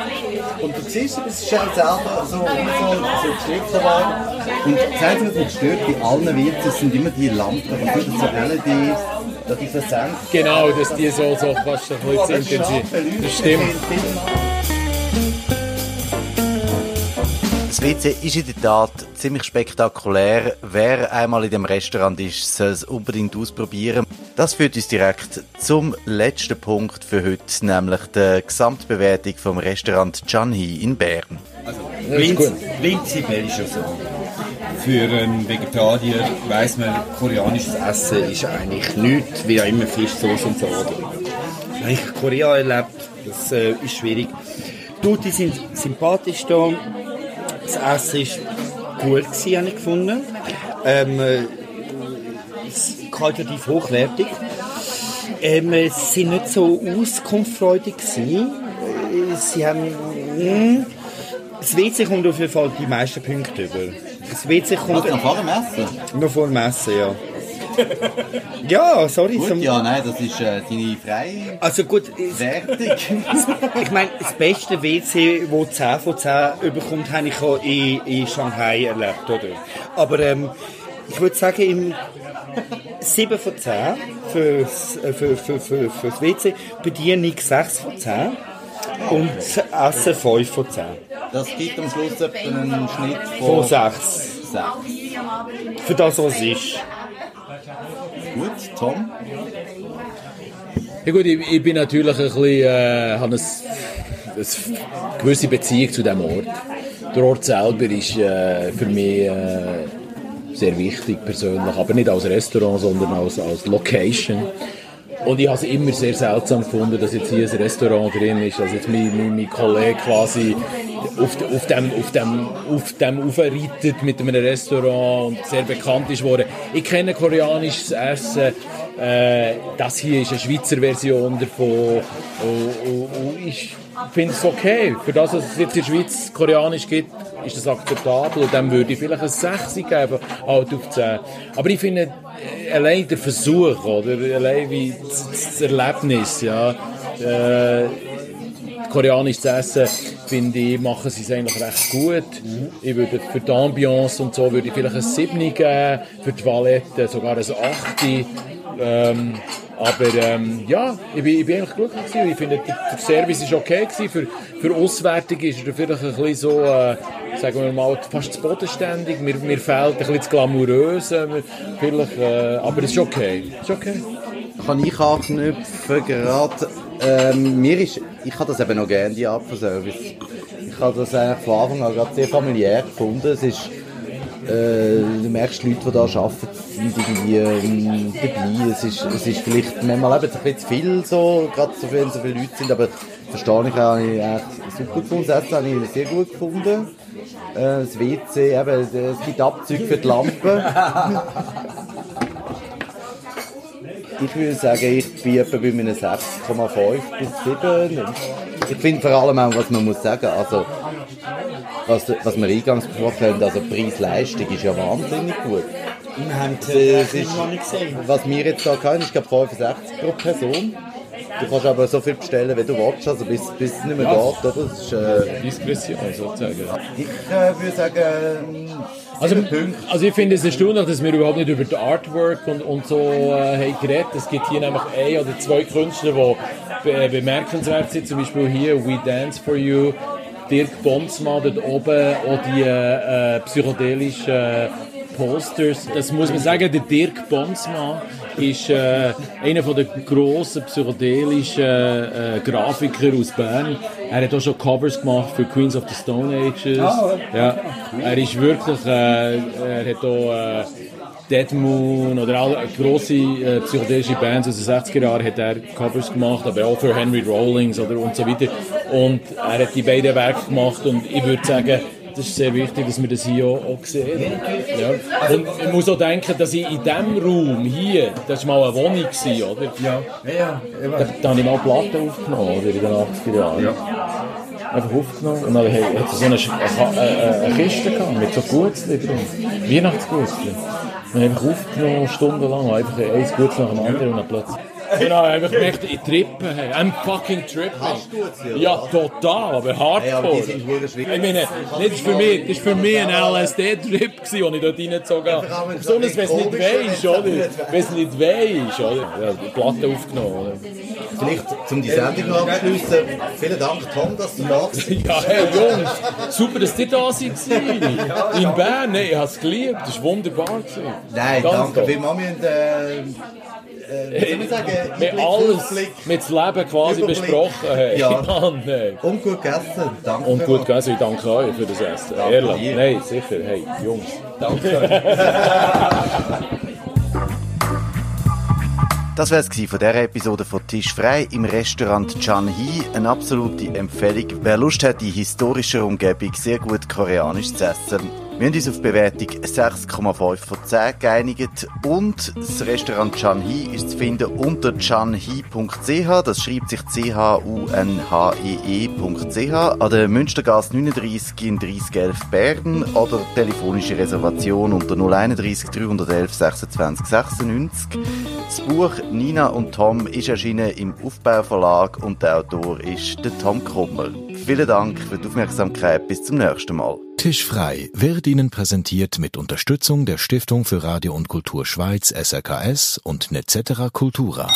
Und du siehst, es ist auch selber so, so, so gestrichen worden. Und das Einzige, was mich stört, bei allen WCs sind immer die Lampen, und nicht so LEDs, da dieser Senf. Genau, dass die so, so fast ein bisschen intensiv. Das stimmt. Das WC ist in der Tat ziemlich spektakulär. Wer einmal in dem Restaurant ist, soll es unbedingt ausprobieren. Das führt uns direkt zum letzten Punkt für heute, nämlich der Gesamtbewertung vom Restaurant Chanhi in Bern. Prinzipiell ist ja so. Für einen Vegetarier weiss man, koreanisches Essen ist eigentlich nichts, wie auch immer Fisch, Soße und so. Wenn ich Korea erlebt, das äh, ist schwierig. Die Leute sind sympathisch da. Das Essen ist gut gewesen, habe ich gefunden. Ähm, äh, es ist qualitativ hochwertig. Ähm, äh, sie sind nicht so auskunftsfreudig gewesen. Äh, Sie haben... mh, das WC kommt auf jeden Fall die meisten Punkte über. Das WC kommt... Was, noch vor dem Essen? Noch vor dem Essen, ja. ja, sorry. Gut, ja, nein, das ist äh, deine freie Also gut, Wertung. ich meine, das beste WC, wo 10 von 10 überkommt, habe ich auch in, in Shanghai erlebt, oder? Aber ähm, ich würde sagen, im 7 von 10 fürs, äh, für, für, für, für das WC, Bedienung 6 von 10 und Essen 5 von 10. Das gibt am Schluss einen Schnitt Von von 6. 6. Für das, was es ist. Gut, Tom? Ja gut, ich, ich bin natürlich ein bisschen, äh, habe eine, eine gewisse Beziehung zu diesem Ort. Der Ort selber ist äh, für mich äh, sehr wichtig persönlich, aber nicht als Restaurant, sondern als, als Location. Und ich habe es immer sehr seltsam gefunden, dass jetzt hier ein Restaurant drin ist, dass jetzt mein, mein, mein Kollege quasi auf, auf dem, auf dem, auf dem aufreitet mit einem Restaurant und sehr bekannt ist worden. Ich kenne koreanisches Essen, äh, das hier ist eine Schweizer Version davon und, und, und ich finde es okay. Für das, was es jetzt in der Schweiz koreanisch gibt, ist das akzeptabel und dann würde ich vielleicht ein 6 geben, halt auf 10. Aber ich finde, äh, allein der Versuch, oder, allein wie das, Erlebnis, ja, äh, koreanisch zu essen, finde ich, machen sie es eigentlich recht gut. Ich würde für die Ambiance und so würde ich vielleicht ein 7 geben, für die Toilette sogar ein 8. Ähm, Aber ähm, ja, ich bin, ich bin eigentlich glücklich gewesen. Ich finde, der, Service ist okay gewesen. Für, für Auswertung ist er vielleicht ein bisschen so, äh, sagen wir mal, fast zu bodenständig. Mir, mir fehlt ein bisschen das Glamouröse. Vielleicht, äh, aber es ist okay. Ist okay. Kann ich anknüpfen gerade? Ähm, mir ist, ich habe das eben noch gerne, die Art von Service. Ich habe das eigentlich von Anfang an gerade sehr familiär gefunden. Es ist, äh, du merkst, die Leute, die da arbeiten, sind irgendwie ähm, dabei. Es ist, es ist vielleicht manchmal eben ein bisschen zu viel, so, gerade so, wenn so viele Leute sind, aber verstehe ich auch, ich eigentlich super gefunden. Das habe ich sehr gut gefunden. Äh, das WC, eben, es gibt Abzüge für die Lampen. Ich würde sagen, ich bin etwa bei einem 6,5 bis 7. Ich finde vor allem auch, was man muss sagen, also was, was wir eingangs besprochen haben, also Preis-Leistung ist ja wahnsinnig gut. Wir haben Das äh, ist, den noch nicht gesehen. was wir jetzt da haben, ist glaube 65 pro Person. Du kannst aber so viel bestellen, wie du willst, also bis, bis es nicht mehr Ja. geht. Oder? Das ist, äh, Diskretion sozusagen. ich äh, würde sagen, Also, also ich finde es erstaunlich, dass wir überhaupt nicht über die Artwork und, und so äh, haben geredet. Es gibt hier nämlich ein oder zwei Künstler, die be bemerkenswert sind. Zum Beispiel hier We Dance For You, Dirk Bonsma dort oben, auch die äh, psychedelischen Posters. Das muss man sagen, der Dirk Bonsma ist äh, einer von der grossen psychedelischen äh, Grafiker aus Bern. Er hat auch schon Covers gemacht für Queens of the Stone Ages. Ah, ja. Er ist wirklich, äh, er hat auch äh, Dead Moon oder alle grosse äh, psychedelische Bands aus den 60er Jahren hat er Covers gemacht, aber auch für Henry Rollins oder und so weiter. Und er hat die beiden Werke gemacht und ich würde sagen, das ist sehr wichtig, dass wir das hier auch, auch sehen. Ja. Und ich muss auch denken, dass ich in diesem Raum hier, das war mal eine Wohnung, gewesen, oder? Ja, ja, Da, da habe ich mal Platten aufgenommen, oder, in den 80er Jahren. Einfach aufgenommen. Und dann hat so eine, eine, eine, eine Kiste gehabt, mit so Gutzli drin. Und einfach aufgenommen, stundenlang, einfach ein Gutzli nach dem anderen und dann plötzlich... Genau, einfach gemerkt, ich trippe, hey. I'm fucking tripping. Hast du Gutzli, oder? Ja, total, aber hardcore. Hey, aber die sind verdammt schwierig. Ich meine, das ist für mich, das ist für mich ein LSD-Trip den ich dort reingezogen habe. Es Besonders, wenn es nicht weisst, ist, oder? wenn es es nicht weisst, oder? Ja, die Platte aufgenommen, oder? Vielleicht, um die Sendung noch abzuschliessen, vielen Dank, Tom, dass du da bist. Ja, hey Jungs, super, dass ihr da seid. In Bern, nee, ich habe es geliebt, das war wunderbar. gewesen. Nein, Ganz danke toll. vielmals. Wir haben, äh, äh, wie soll man sagen, Wir Einblick, alles mit dem Leben quasi Überblick. besprochen haben. Ja. Mann, hey. und gut gegessen. Danke Und gut gegessen, ich danke euch für das Essen. Danke Ehrlich. dir. Nein, sicher. Hey, Jungs. Danke. Das wäre es von dieser Episode von Tisch frei im Restaurant Chan Hee. Eine absolute Empfehlung. Wer Lust hat, in historischer Umgebung sehr gut koreanisch zu essen. Wir haben uns auf Bewertung 6,5 von 10 geeinigt und das Restaurant Chan Hee ist zu finden unter chanhee.ch. Das schreibt sich C-H-U-N-H-E-E.ch an der Münstergasse 39 in 3011 Bern oder telefonische Reservation unter 031 311 26 96. Das Buch Nina und Tom ist erschienen im Aufbauverlag und der Autor ist der Tom Krummer. Vielen Dank für die Aufmerksamkeit. Bis zum nächsten Mal. Tisch frei wird Ihnen präsentiert mit Unterstützung der Stiftung für Radio und Kultur Schweiz SRKS und Netzetera Cultura.